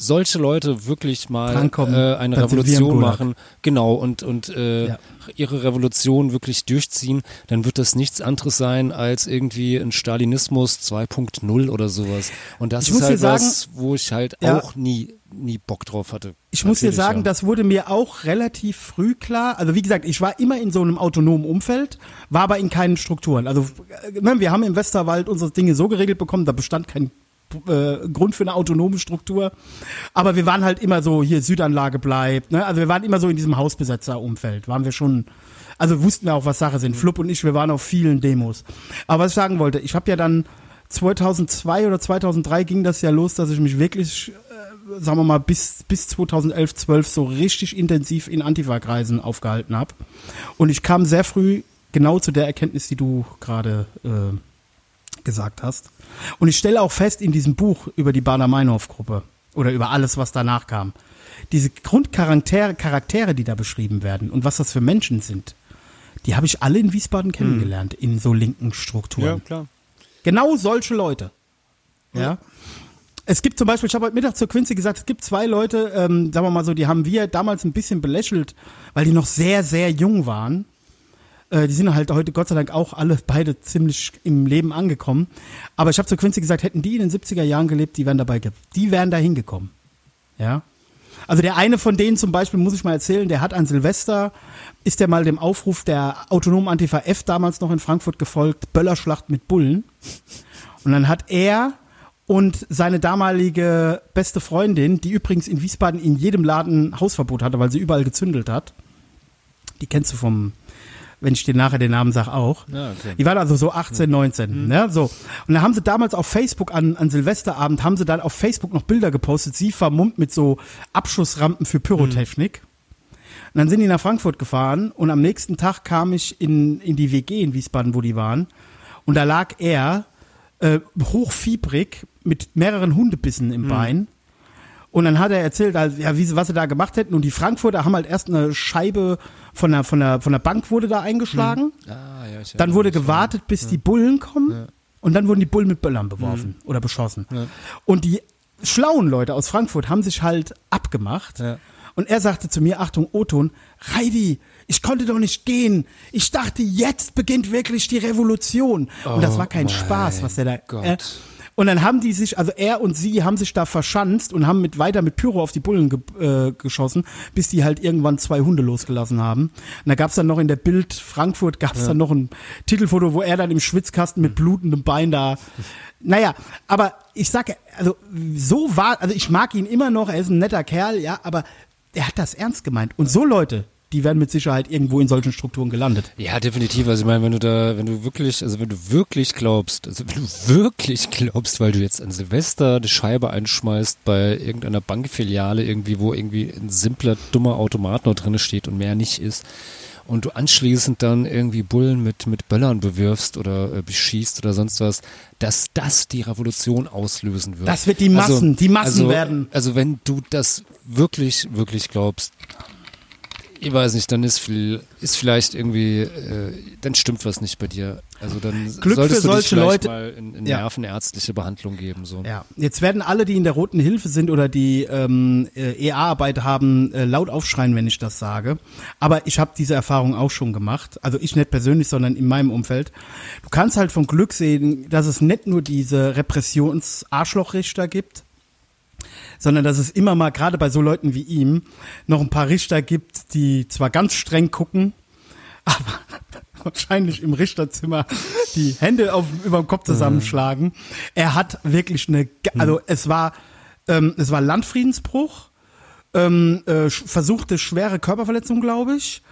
solche Leute wirklich mal äh, eine Revolution machen, genau, und, und äh,
Ja.
ihre Revolution wirklich durchziehen, dann wird das nichts anderes sein als irgendwie ein Stalinismus 2.0 oder sowas. Und das
Ich
ist halt
sagen-
was, wo ich halt
Ja.
auch nie, nie Bock drauf hatte.
Ich muss dir sagen,
ja.
das wurde mir auch relativ früh klar. Also wie gesagt, ich war immer in so einem autonomen Umfeld, war aber in keinen Strukturen. Also äh, ne, wir haben im Westerwald unsere Dinge so geregelt bekommen, da bestand kein äh, Grund für eine autonome Struktur. Aber wir waren halt immer so, hier Südanlage bleibt. Ne? Also wir waren immer so in diesem Hausbesetzerumfeld. Waren wir schon, also wussten wir auch, was Sache sind. Flupp und ich, wir waren auf vielen Demos. Aber was ich sagen wollte, ich habe ja dann 2002 oder 2003 ging das ja los, dass ich mich wirklich sagen wir mal, bis, bis 2011, 12 so richtig intensiv in Antifa-Kreisen aufgehalten habe. Und ich kam sehr früh genau zu der Erkenntnis, die du gerade äh, gesagt hast. Und ich stelle auch fest in diesem Buch über die Bader-Meinhof-Gruppe oder über alles, was danach kam, diese Grundcharaktere, Charaktere, die da beschrieben werden und was das für Menschen sind, die habe ich alle in Wiesbaden kennengelernt, in so linken Strukturen.
klar.
Genau solche Leute. Ja. Es gibt zum Beispiel, ich habe heute Mittag zur Quincy gesagt, es gibt zwei Leute, ähm, sagen wir mal so, die haben wir damals ein bisschen belächelt, weil die noch sehr, sehr jung waren. Äh, die sind halt heute Gott sei Dank auch alle beide ziemlich im Leben angekommen. Aber ich habe zur Quincy gesagt, hätten die in den 70er Jahren gelebt, die wären dabei, die wären da hingekommen. Ja. Also der eine von denen zum Beispiel, muss ich mal erzählen, der hat an Silvester, ist der mal dem Aufruf der autonomen Antifa F damals noch in Frankfurt gefolgt, Böllerschlacht mit Bullen. Und dann hat er und seine damalige beste Freundin, die übrigens in Wiesbaden in jedem Laden Hausverbot hatte, weil sie überall gezündelt hat. Die kennst du vom, wenn ich dir nachher den Namen sage, auch.
Ja, okay.
Die waren also so 18, 19, ne, so. Und dann haben sie damals auf Facebook an, an Silvesterabend, haben sie dann auf Facebook noch Bilder gepostet, sie vermummt mit so Abschussrampen für Pyrotechnik. Und dann sind die nach Frankfurt gefahren und am nächsten Tag kam ich in, in die WG in Wiesbaden, wo die waren. Und da lag er äh, hochfiebrig mit mehreren Hundebissen im Bein. Und dann hat er erzählt, also, ja, wie was sie da gemacht hätten. Und die Frankfurter haben halt erst eine Scheibe von der, von der, von der Bank wurde da eingeschlagen.
Ah, ja,
Dann wurde
ja.
gewartet, bis die Bullen kommen. Und dann wurden die Bullen mit Böllern beworfen oder beschossen. Und die schlauen Leute aus Frankfurt haben sich halt abgemacht.
Ja.
Und er sagte zu mir, Achtung, Oton, Heidi, ich konnte doch nicht gehen. Ich dachte, jetzt beginnt wirklich die Revolution. und das war kein Spaß, was er da.
Gott.
Äh, und dann haben die sich, also er und sie haben sich da verschanzt und haben mit weiter mit Pyro auf die Bullen ge äh, geschossen, bis die halt irgendwann zwei Hunde losgelassen haben. Und da gab's dann noch in der Bild Frankfurt gab's dann noch ein Titelfoto, wo er dann im Schwitzkasten mit blutendem Bein da. Naja, aber ich sage, also so war, also ich mag ihn immer noch, er ist ein netter Kerl, ja, aber er hat das ernst gemeint. Und so Leute, die werden mit Sicherheit irgendwo in solchen Strukturen gelandet.
Ja, definitiv. Also ich meine, wenn du da, wenn du wirklich, also wenn du wirklich glaubst, also wenn du wirklich glaubst, weil du jetzt an Silvester eine Scheibe einschmeißt bei irgendeiner Bankfiliale irgendwie, wo irgendwie ein simpler, dummer Automat noch drin steht und mehr nicht ist, und du anschließend dann irgendwie Bullen mit, mit Böllern bewirfst oder äh, beschießt oder sonst was, dass das die Revolution auslösen wird.
Das wird die Massen, die Massen
also,
werden.
Also wenn du das wirklich, wirklich glaubst, ich weiß nicht, dann ist, viel, ist vielleicht irgendwie, äh, dann stimmt was nicht bei dir. Also dann
Glück
solltest
für
du dich
solche
vielleicht
Leute.
mal in, in
Ja.
nervenärztliche Behandlung geben. So.
Ja, jetzt werden alle, die in der Roten Hilfe sind oder die ähm, äh, EA-Arbeit haben, äh, laut aufschreien, wenn ich das sage. Aber ich habe diese Erfahrung auch schon gemacht. Also ich nicht persönlich, sondern in meinem Umfeld. Du kannst halt vom Glück sehen, dass es nicht nur diese Repressions-Arschlochrichter gibt, sondern dass es immer mal, gerade bei so Leuten wie ihm, noch ein paar Richter gibt, die zwar ganz streng gucken, aber wahrscheinlich im Richterzimmer die Hände auf, über dem Kopf zusammenschlagen. Er hat wirklich eine, ge- also es war, ähm, es war Landfriedensbruch, ähm, äh, versuchte schwere Körperverletzung, glaube ich.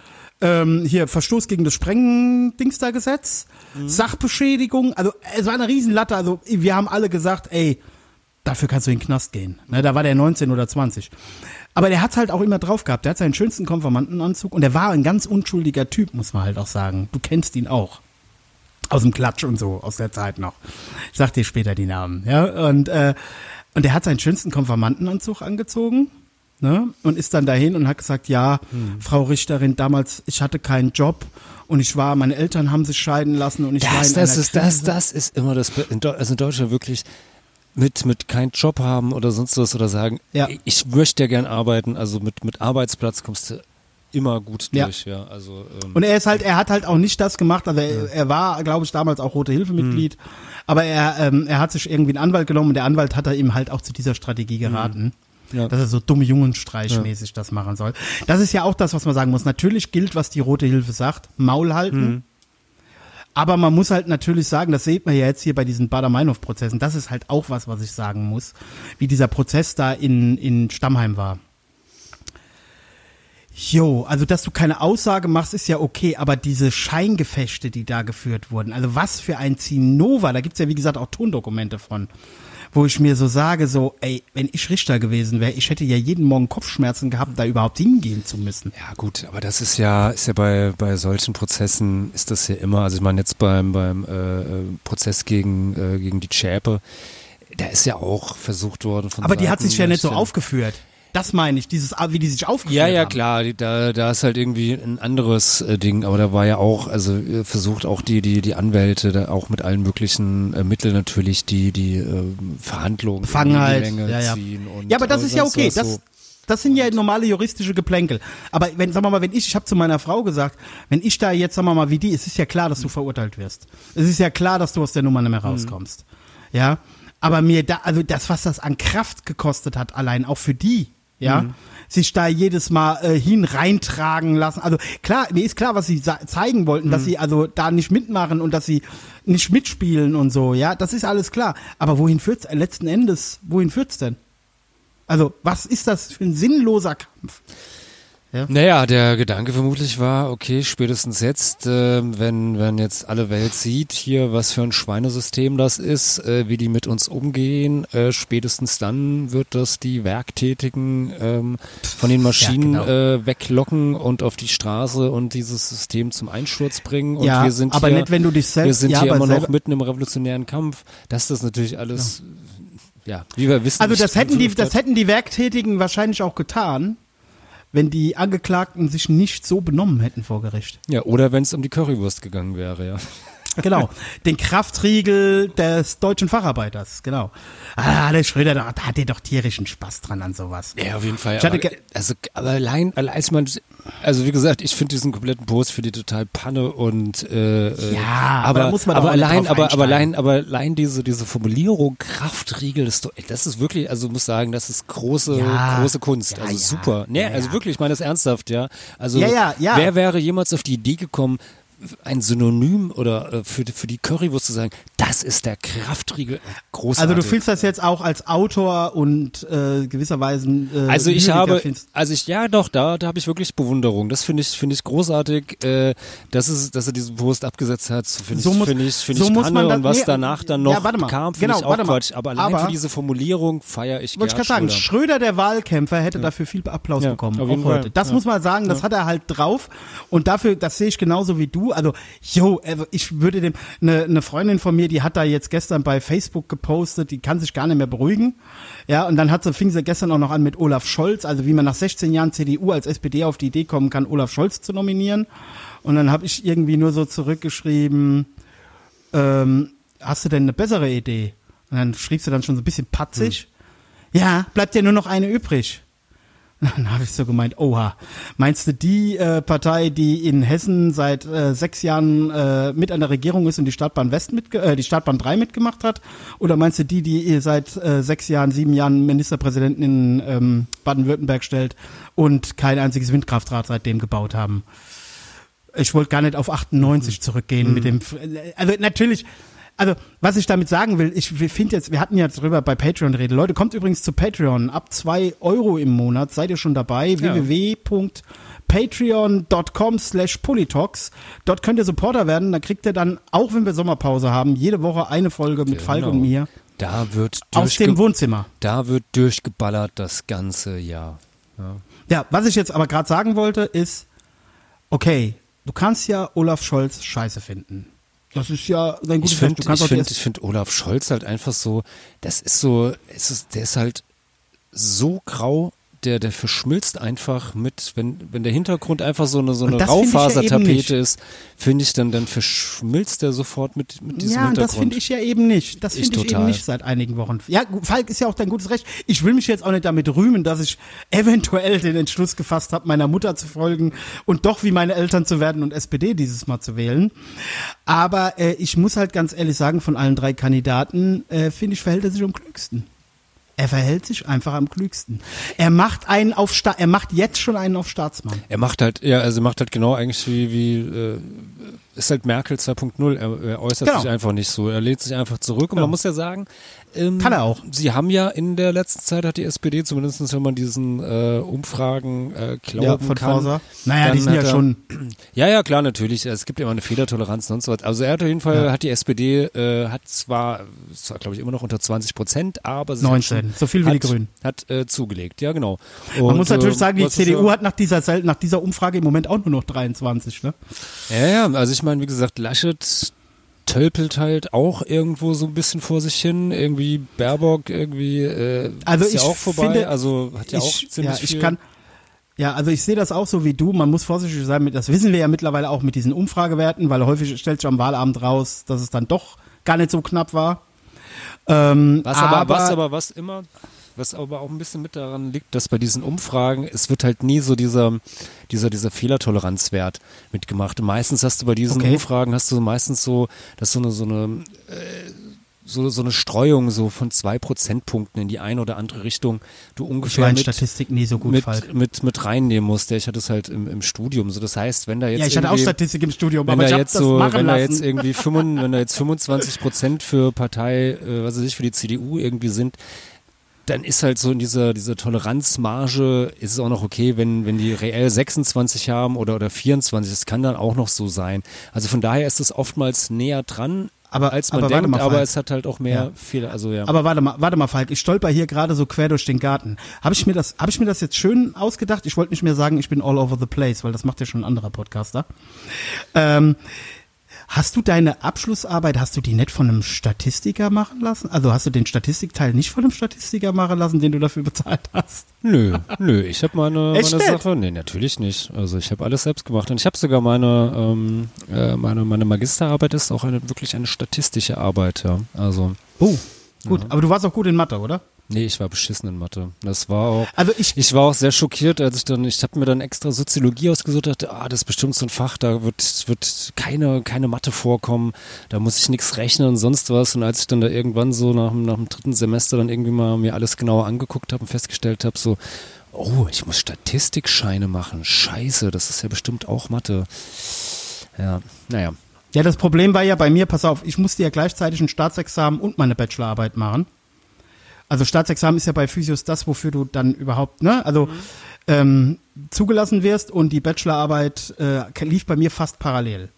Ähm, hier Verstoß gegen das Sprengdingster-Gesetz, Sachbeschädigung, also es war eine Riesenlatte, also wir haben alle gesagt, ey, dafür kannst du in den Knast gehen. Ne, da war der 19 oder 20. Aber der hat halt auch immer drauf gehabt. Der hat seinen schönsten Konformantenanzug und der war ein ganz unschuldiger Typ, muss man halt auch sagen. Du kennst ihn auch. Aus dem Klatsch und so, aus der Zeit noch. Ich sag dir später die Namen, ja. Und, äh, und der hat seinen schönsten Konformantenanzug angezogen, ne? Und ist dann dahin und hat gesagt, ja, Frau Richterin, damals, ich hatte keinen Job und ich war, meine Eltern haben sich scheiden lassen und ich war
Das,
in
das ist, das,
Krise.
das ist immer das, also in Deutschland wirklich mit, mit keinen Job haben oder sonst was oder sagen,
Ja.
ich möchte ja gern arbeiten, also mit, mit Arbeitsplatz kommst du immer gut
Ja.
durch, ja. Also, ähm,
Und er ist halt, er hat halt auch nicht das gemacht, also er, er war, glaube ich, damals auch Rote Hilfe Mitglied, aber er, ähm, er hat sich irgendwie einen Anwalt genommen und der Anwalt hat er ihm halt auch zu dieser Strategie geraten.
Ja.
Dass er so dumme Jungenstreichmäßig das machen soll. Das ist ja auch das, was man sagen muss. Natürlich gilt, was die Rote Hilfe sagt, Maul halten. Aber man muss halt natürlich sagen, das sieht man ja jetzt hier bei diesen Bader-Meinhof-Prozessen, das ist halt auch was, was ich sagen muss, wie dieser Prozess da in, in Stammheim war. Jo, also dass du keine Aussage machst, ist ja okay, aber diese Scheingefechte, die da geführt wurden, also was für ein Zinnober, da gibt's ja wie gesagt auch Tondokumente von, wo ich mir so sage, so, ey, wenn ich Richter gewesen wäre, ich hätte ja jeden Morgen Kopfschmerzen gehabt, da überhaupt hingehen zu müssen.
Ja gut, aber das ist ja, ist ja bei, bei solchen Prozessen ist das ja immer, also ich meine jetzt beim, beim äh, äh, Prozess gegen, äh, gegen die Schäpe, da ist ja auch versucht worden von
Aber die hat
Seiten
sich ja nicht so aufgeführt. Das meine ich, dieses, wie die sich aufgeführt
Ja, ja,
haben.
klar, da, da ist halt irgendwie ein anderes äh, Ding, aber da war ja auch, also äh, versucht auch die, die, die Anwälte da auch mit allen möglichen äh, Mitteln natürlich die, die äh, Verhandlungen
Befangenheit,
in die Länge
ja, ja.
ziehen. Und,
Ja, aber das
äh,
ist ja okay. Das,
so.
das sind ja normale juristische Geplänkel. Aber wenn, sagen wir mal, wenn ich, ich habe zu meiner Frau gesagt, wenn ich da jetzt, sagen wir mal, wie die, es ist ja klar, dass du verurteilt wirst. Es ist ja klar, dass du aus der Nummer nicht mehr rauskommst. Ja. Aber mir da, also das, was das an Kraft gekostet hat, allein auch für die, ja, sich da jedes Mal äh, hin reintragen lassen. Also klar, mir ist klar, was sie zeigen wollten, dass sie also da nicht mitmachen und dass sie nicht mitspielen und so, ja, das ist alles klar. Aber wohin führt's äh, letzten Endes? Wohin führt's denn? Also, was ist das für ein sinnloser Kampf?
Naja, der Gedanke vermutlich war, okay, spätestens jetzt, äh, wenn, wenn jetzt alle Welt sieht hier, was für ein Schweinesystem das ist, äh, wie die mit uns umgehen, äh, spätestens dann wird das die Werktätigen ähm, von den Maschinen
Ja, genau.
äh, weglocken und auf die Straße und dieses System zum Einsturz bringen. Und
Ja,
wir sind
aber
hier,
nicht, wenn du dich selbst-
Wir sind
ja,
hier immer noch mitten im revolutionären Kampf. Dass das natürlich alles, ja, wie wir wissen.
Also, das hätten die, das hätten die Werktätigen wahrscheinlich auch getan, wenn die Angeklagten sich nicht so benommen hätten vor Gericht.
Ja, oder wenn es um die Currywurst gegangen wäre, ja.
Genau, den Kraftriegel des deutschen Facharbeiters, genau. Ah, der Schröder, da, hat er doch tierischen Spaß dran an sowas.
Ja, auf jeden Fall.
Ich hatte
Aber, also, aber allein, allein man, also wie gesagt, ich finde diesen kompletten Post für die total Panne und äh, äh,
Ja, aber
aber,
da muss man
aber allein, aber, aber allein, aber allein diese diese Formulierung Kraftriegel, das, das ist wirklich, also muss sagen, das ist große
Ja,
große Kunst,
ja,
also
ja,
super. Nee, also wirklich, ich meine das ernsthaft, ja. Also
Ja, ja, ja.
wer wäre jemals auf die Idee gekommen? Ein Synonym oder äh, für, die- für die Currywurst zu sagen, das ist der Kraftriegel. Großartig.
Also du fühlst das jetzt auch als Autor und äh, gewisserweise äh,
Also ich
Lyriker
habe,
findest-
also ich, ja doch, da, da habe ich wirklich Bewunderung. Das finde ich, finde ich großartig, äh, dass es, dass er diesen Post abgesetzt hat. Finde
So
ich, finde ich, finde
so
ich Panne und was
nee,
danach dann
ja,
noch
mal.
kam, finde
Genau,
ich auch. Quatsch. Aber allein
Aber-
für diese Formulierung feiere ich
Wollte ich gerade sagen,
Schröder.
Der Wahlkämpfer, hätte dafür viel Applaus
Ja,
bekommen, auch heute. Das
Ja.
muss man sagen, das hat er halt drauf. Und dafür, das sehe ich genauso wie du. Also, yo, also ich würde dem, eine ne Freundin von mir, die hat da jetzt gestern bei Facebook gepostet, die kann sich gar nicht mehr beruhigen. Ja, und dann hat sie, fing sie gestern auch noch an mit Olaf Scholz, also wie man nach 16 Jahren CDU als SPD auf die Idee kommen kann, Olaf Scholz zu nominieren. Und dann habe ich irgendwie nur so zurückgeschrieben, ähm, hast du denn eine bessere Idee? Und dann schrieb sie dann schon so ein bisschen patzig. Ja, bleibt ja nur noch eine übrig. Dann habe ich so gemeint, oha, meinst du die äh, Partei, die in Hessen seit äh, sechs Jahren äh, mit an der Regierung ist und die Stadtbahn West mit, äh, die Stadtbahn 3 mitgemacht hat? Oder meinst du die, die seit äh, sechs Jahren, sieben Jahren Ministerpräsidenten in ähm, Baden-Württemberg stellt und kein einziges Windkraftrad seitdem gebaut haben? Ich wollte gar nicht auf 98 zurückgehen mit dem. Also natürlich. Also, was ich damit sagen will, ich finde jetzt, wir hatten ja drüber bei Patreon rede. Leute, kommt übrigens zu Patreon. Ab zwei Euro im Monat seid ihr schon dabei.
Ja.
www.patreon.com slash Politox. Dort könnt ihr Supporter werden. Da kriegt ihr dann, auch wenn wir Sommerpause haben, jede Woche eine Folge mit Falk
Genau.
und mir
Da wird
aus dem Wohnzimmer.
da wird durchgeballert das ganze Jahr. Ja.
Ja, was ich jetzt aber gerade sagen wollte, ist, okay, du kannst ja Olaf Scholz scheiße finden. Das ist ja dein gutes
Ich finde find, Olaf Scholz halt einfach so, das ist so, es ist, der ist halt so grau, der, der verschmilzt einfach mit, wenn, wenn der Hintergrund einfach so eine, so eine
das ich ja eben.
Raufasertapete ist, finde ich, dann, dann verschmilzt der sofort mit, mit diesem
Ja, und das
Hintergrund.
finde ich ja eben nicht. Das
Ich
finde ich, eben
total.
nicht seit einigen Wochen. Ja, Falk ist ja auch dein gutes Recht. Ich will mich jetzt auch nicht damit rühmen, dass ich eventuell den Entschluss gefasst habe, meiner Mutter zu folgen und doch wie meine Eltern zu werden und SPD dieses Mal zu wählen. Aber äh, ich muss halt ganz ehrlich sagen, von allen drei Kandidaten äh, finde ich, verhält er sich am klügsten. Er verhält sich einfach am klügsten. Er macht einen auf Sta er macht jetzt schon einen auf Staatsmann.
Er macht halt, ja, also macht halt genau eigentlich wie, wie äh, ist halt Merkel 2.0. Er, er äußert
Genau.
sich einfach nicht so. Er lehnt sich einfach zurück und
Genau.
man muss ja sagen, ähm,
Kann er auch.
Sie haben ja in der letzten Zeit hat die SPD, zumindest wenn man diesen äh, Umfragen äh, glauben
Ja, von
kann.
Forsa. Naja, die sind ja
er-
schon.
Ja, ja, klar, natürlich. Es gibt immer eine Fehlertoleranz und so was. Also er hat auf jeden Fall,
Ja.
hat die SPD, äh, hat zwar, zwar glaube ich immer noch unter 20 Prozent, aber sie
19,
hat schon,
so viel wie die Grünen.
Hat äh, zugelegt, ja genau.
Man
Und,
muss natürlich
äh,
sagen, die CDU hat nach dieser, nach dieser Umfrage im Moment auch nur noch 23, ne?
Ja, ja, also ich meine, wie gesagt, Laschet tölpelt halt auch irgendwo so ein bisschen vor sich hin. Irgendwie Baerbock irgendwie äh,
Also
ist ja
ich
auch vorbei,
finde,
also hat ja auch
ich,
ziemlich
ja, ich
viel.
kann, ja, also ich sehe das auch so wie du. Man muss vorsichtig sein mit, das wissen wir ja mittlerweile auch mit diesen Umfragewerten, weil häufig stellt sich am Wahlabend raus, dass es dann doch gar nicht so knapp war. Ähm,
Was aber, was aber, was immer, was aber auch ein bisschen mit daran liegt, dass bei diesen Umfragen, es wird halt nie so dieser, dieser, dieser Fehlertoleranzwert mitgemacht. Und meistens hast du bei diesen
Okay.
Umfragen hast du meistens so, dass so eine, so eine, äh, so, so eine Streuung so von zwei Prozentpunkten in die eine oder andere Richtung du
ich
ungefähr
in
mit,
Statistik nie so gut, Falk.
mit, mit, mit reinnehmen musst. Ich hatte es halt im, im Studium. So, das heißt, wenn da jetzt
Ja, ich hatte auch Statistik im Studium,
wenn
aber
da
ich
jetzt so, wenn da
lassen.
jetzt irgendwie 25, wenn da jetzt 25 Prozent für Partei, äh, was weiß ich, für die CDU irgendwie sind, dann ist halt so in dieser, dieser Toleranzmarge, ist es auch noch okay, wenn, wenn die reell 26 haben oder, oder 24, das kann dann auch noch so sein. Also von daher ist es oftmals näher dran,
Aber-
als man
aber
denkt,
mal,
aber es hat halt auch mehr
Ja.
Fehler, also ja.
Aber warte mal, warte mal, Falk, ich stolper hier gerade so quer durch den Garten. Habe ich mir das, habe ich mir das jetzt schön ausgedacht? Ich wollte nicht mehr sagen, ich bin all over the place, weil das macht ja schon ein anderer Podcaster. Ähm, Hast du deine Abschlussarbeit, hast du die nicht von einem Statistiker machen lassen? Also hast du den Statistikteil nicht von einem Statistiker machen lassen, den du dafür bezahlt hast?
Nö, nö, ich habe meine, meine? Sache, nee, natürlich nicht. Also ich habe alles selbst gemacht und ich habe sogar meine, ähm, äh, meine, meine Magisterarbeit ist auch eine wirklich eine statistische Arbeit, ja. Also,
Oh, gut. Aber du warst auch gut in Mathe, oder?
Nee, ich war beschissen in Mathe. Das war auch,
Also ich,
ich war auch sehr schockiert, als ich dann, ich habe mir dann extra Soziologie ausgesucht, dachte, ah, das ist bestimmt so ein Fach, da wird, wird keine, keine Mathe vorkommen, da muss ich nichts rechnen und sonst was. Und als ich dann da irgendwann so nach, dem- nach dem dritten Semester dann irgendwie mal mir alles genauer angeguckt habe und festgestellt habe, so, oh, ich muss Statistikscheine machen, scheiße, das ist ja bestimmt auch Mathe. Ja, naja.
ja, das Problem war ja bei mir, pass auf, ich musste ja gleichzeitig ein Staatsexamen und meine Bachelorarbeit machen. Also Staatsexamen ist ja bei Physios das, wofür du dann überhaupt, ne, also ähm, zugelassen wirst und die Bachelorarbeit äh, lief bei mir fast parallel.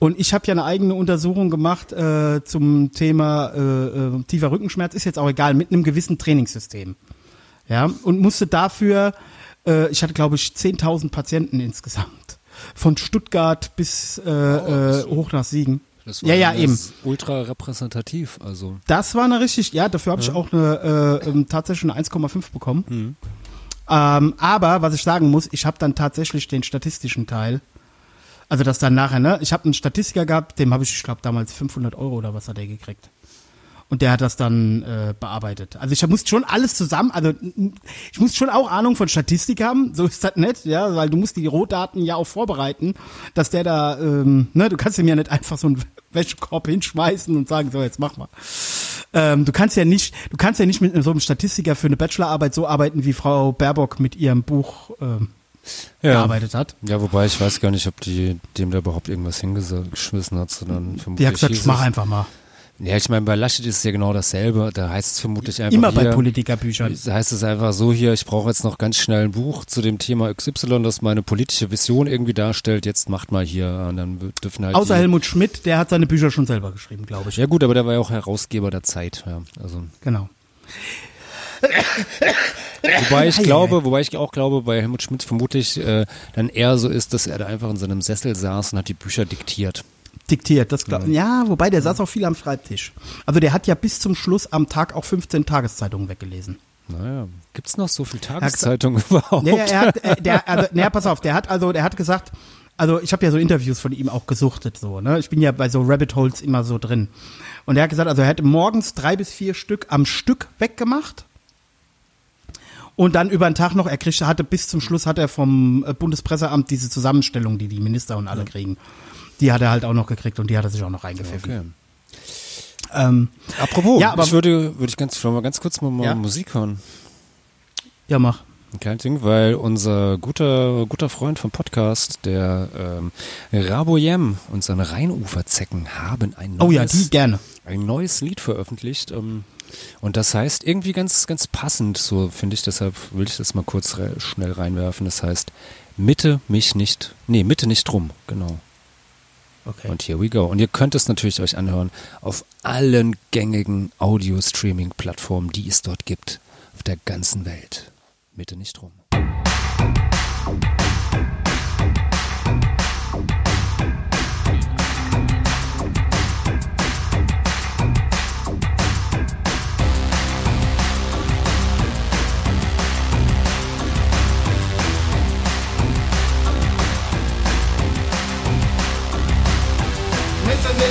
Und ich habe ja eine eigene Untersuchung gemacht äh, zum Thema äh, äh, tiefer Rückenschmerz, ist jetzt auch egal, mit einem gewissen Trainingssystem. Ja, und musste dafür, äh, ich hatte glaube ich 10.000 Patienten insgesamt, von Stuttgart bis äh, äh, hoch nach Siegen.
Das war
Ja, ja, eben.
Ultra repräsentativ, also.
Das war eine richtig, ja, dafür habe ich auch eine, äh, ähm, tatsächlich eine 1,5 bekommen.
Mhm.
Ähm, aber was ich sagen muss, ich habe dann tatsächlich den statistischen Teil. Also das dann nachher, ne? Ich habe einen Statistiker gehabt, dem habe ich, ich glaube, damals 500 Euro oder was hat er gekriegt. Und der hat das dann äh, bearbeitet. Also ich musste schon alles zusammen, also ich muss schon auch Ahnung von Statistik haben, so ist das nicht, ja, weil du musst die Rohdaten ja auch vorbereiten, dass der da, ähm, ne, du kannst ihm ja nicht einfach so einen Wäschekorb hinschmeißen und sagen, so jetzt mach mal. Ähm, du kannst ja nicht, du kannst ja nicht mit so einem Statistiker für eine Bachelorarbeit so arbeiten, wie Frau Baerbock mit ihrem Buch ähm, gearbeitet hat.
Ja, wobei ich weiß gar nicht, ob die dem da überhaupt irgendwas hingeschmissen hat, sondern vermutlich.
Die hat gesagt, mach einfach mal.
Ja, ich meine, bei Laschet ist es ja genau dasselbe. Da heißt es vermutlich einfach
Immer bei
hier,
Politikerbüchern.
Da heißt es einfach so hier, ich brauche jetzt noch ganz schnell ein Buch zu dem Thema XY, das meine politische Vision irgendwie darstellt. Jetzt macht mal hier und dann dürfen halt
Außer Helmut Schmidt, der hat seine Bücher schon selber geschrieben, glaube ich.
Ja gut, aber der war ja auch Herausgeber der Zeit. Ja, also
Genau.
Wobei ich glaube, wobei ich auch glaube, bei Helmut Schmidt vermutlich äh, dann eher so ist, dass er da einfach in seinem Sessel saß und hat die Bücher diktiert.
Diktiert, das glaub, ja, wobei der saß auch viel am Schreibtisch. Also der hat ja bis zum Schluss am Tag auch 15 Tageszeitungen weggelesen.
Naja, gibt's noch so viel Tageszeitungen überhaupt?
Ja, ja, er hat, äh, der, also, naja, pass auf, der hat also, der hat gesagt, also ich habe ja so Interviews von ihm auch gesuchtet, so, ne? Ich bin ja bei so Rabbit Holes immer so drin. Und er hat gesagt, also er hätte morgens drei bis vier Stück am Stück weggemacht. Und dann über den Tag noch, er kriegte, hatte bis zum Schluss hat er vom äh, Bundespresseamt diese Zusammenstellung, die die Minister und alle kriegen. Die hat er halt auch noch gekriegt und die hat er sich auch noch reingepfiffen.
Okay.
Ähm,
Apropos,
Ja, aber-
ich würde, würde ich ganz, wir ganz kurz mal, mal
Ja?
Musik hören.
ja, mach.
Ein kleines Ding, weil unser guter, guter Freund vom Podcast, der ähm, Raboyem und seine Rheinuferzecken haben ein neues,
Oh ja, die gerne.
ein neues Lied veröffentlicht. Ähm, und das heißt irgendwie ganz, ganz passend, so finde ich, deshalb will ich das mal kurz re schnell reinwerfen. Das heißt, Mitte mich nicht, nee, Mitte nicht drum, genau.
Okay.
Und here we go. Und ihr könnt es natürlich euch anhören auf allen gängigen Audio-Streaming-Plattformen, die es dort gibt, auf der ganzen Welt. Mitte nicht drum.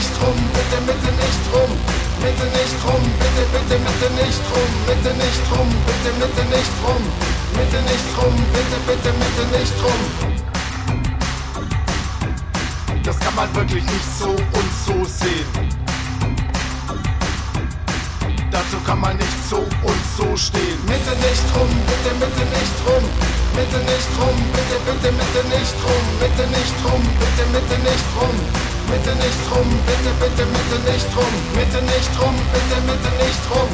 Nicht rum, bitte, bitte nicht rum. Mitte nicht rum, bitte, bitte, bitte nicht rum. Mitte nicht rum, bitte, bitte nicht rum. Mitte nicht rum, bitte, bitte, bitte nicht rum. Das kann man wirklich nicht so und so sehen. Dazu kann man nicht so und so stehen. Mitte nicht rum, bitte, bitte nicht rum. Mitte nicht rum, bitte, bitte, bitte nicht rum. Mitte nicht rum, bitte, bitte nicht rum. Mitte nicht rum, bitte, bitte, bitte nicht rum. Mitte nicht rum, bitte, bitte nicht rum.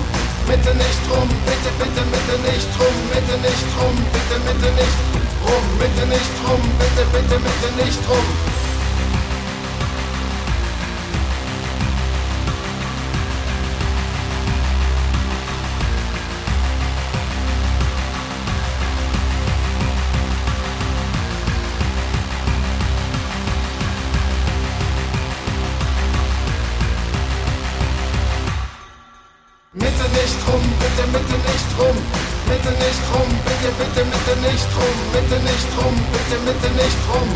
Mitte nicht rum, bitte, bitte, bitte nicht rum. Mitte nicht rum, bitte, bitte nicht rum. Mitte nicht rum, bitte, bitte, bitte nicht rum. Rum, bitte, bitte nicht rum,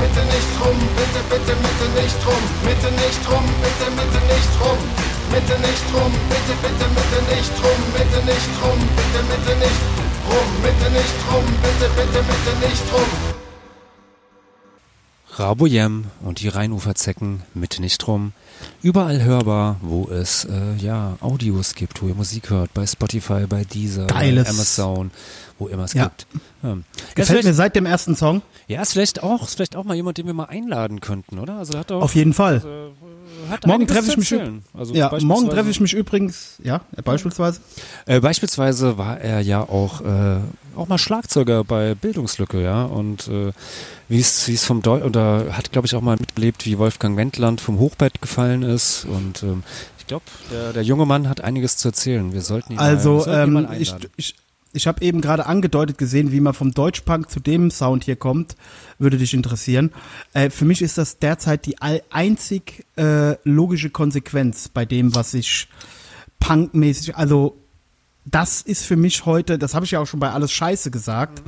bitte nicht rum, bitte, bitte, bitte nicht rum, bitte nicht rum, bitte, bitte nicht rum, bitte nicht rum, bitte, bitte, bitte nicht rum, bitte nicht rum, bitte, bitte nicht rum, bitte nicht rum, bitte, bitte, bitte nicht rum.
Raboyem und die Rheinuferzecken mit nicht rum. Überall hörbar, wo es äh, ja Audios gibt, wo ihr Musik hört, bei Spotify, bei Deezer,
Geiles.
bei Amazon, wo immer es
Ja.
gibt. Ja. Ja,
Gefällt mir seit dem ersten Song.
ja, ist vielleicht auch, ist vielleicht auch mal jemand, den wir mal einladen könnten, oder? Also hat auch,
Auf jeden Fall.
hat
Morgen
einiges
treffe ich mich.
Also
Ja, morgen treffe ich mich übrigens, ja, beispielsweise.
Äh, beispielsweise war er ja auch äh, auch mal Schlagzeuger bei Bildungslücke, ja und äh, wie es wie es vom Deu oder hat glaube ich auch mal mitgelebt, wie Wolfgang Wendland vom Hochbett gefallen ist und ähm, ich glaube der, der junge Mann hat einiges zu erzählen. Wir sollten ihn mal, wir
Also,
sollten ihn
ähm,
mal
ich,
einladen.
ich, ich habe eben gerade angedeutet gesehen, wie man vom Deutschpunk zu dem Sound hier kommt. Würde dich interessieren. Äh, für mich ist das derzeit die einzig äh, logische Konsequenz bei dem, was ich punkmäßig, also das ist für mich heute, das habe ich ja auch schon bei Alles Scheiße gesagt,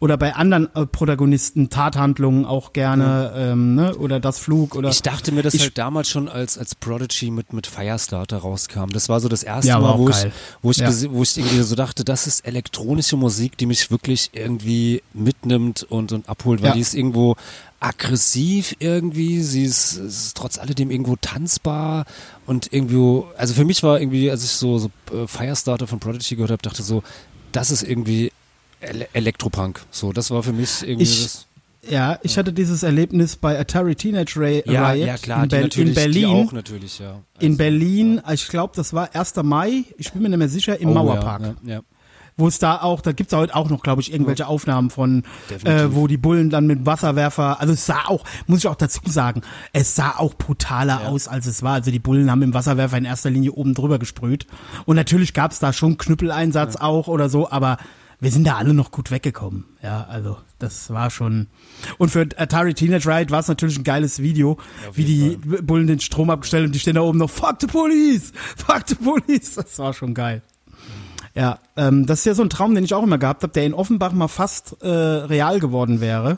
oder bei anderen äh, Protagonisten, Tathandlungen auch gerne, ähm, ne? oder Das Flug oder
Ich dachte mir das
Ich-
halt damals schon, als, als Prodigy mit, mit Firestarter rauskam. Das war so das erste
Ja,
Mal, wo ich, wo, ich
Ja.
wo ich irgendwie so dachte, das ist elektronische Musik, die mich wirklich irgendwie mitnimmt und, und abholt, weil
Ja.
die ist irgendwo aggressiv irgendwie, sie ist, ist trotz alledem irgendwo tanzbar und irgendwo, also für mich war irgendwie, als ich so, so äh, Firestarter von Prodigy gehört habe, dachte so, das ist irgendwie Ele Elektropunk. So, das war für mich irgendwie
Ich-
das.
Ja, ich hatte dieses Erlebnis bei Atari Teenage Ray
Ja,
Riot
ja klar,
in,
natürlich,
in Berlin.
Auch natürlich, ja.
in
Also,
Berlin, ich glaube, das war 1. Mai, ich bin mir nicht mehr sicher, im
oh,
Mauerpark.
Ja, ja, ja.
Wo es da auch, da gibt's heute auch noch, glaube ich, irgendwelche Aufnahmen von,
Definitiv.
äh, wo die Bullen dann mit Wasserwerfer, also es sah auch, muss ich auch dazu sagen, es sah auch brutaler aus, als es war. Also die Bullen haben im Wasserwerfer in erster Linie oben drüber gesprüht. Und natürlich gab's da schon Knüppeleinsatz auch oder so, aber wir sind da alle noch gut weggekommen. Ja, also das war schon. Und für Atari Teenage Riot war es natürlich ein geiles Video, wie die Bullen den Strom abgestellt und die stehen da oben noch Fuck the Police, Fuck the Police. Das war schon geil. Ja, ähm, das ist ja so ein Traum, den ich auch immer gehabt habe, der in Offenbach mal fast äh, real geworden wäre,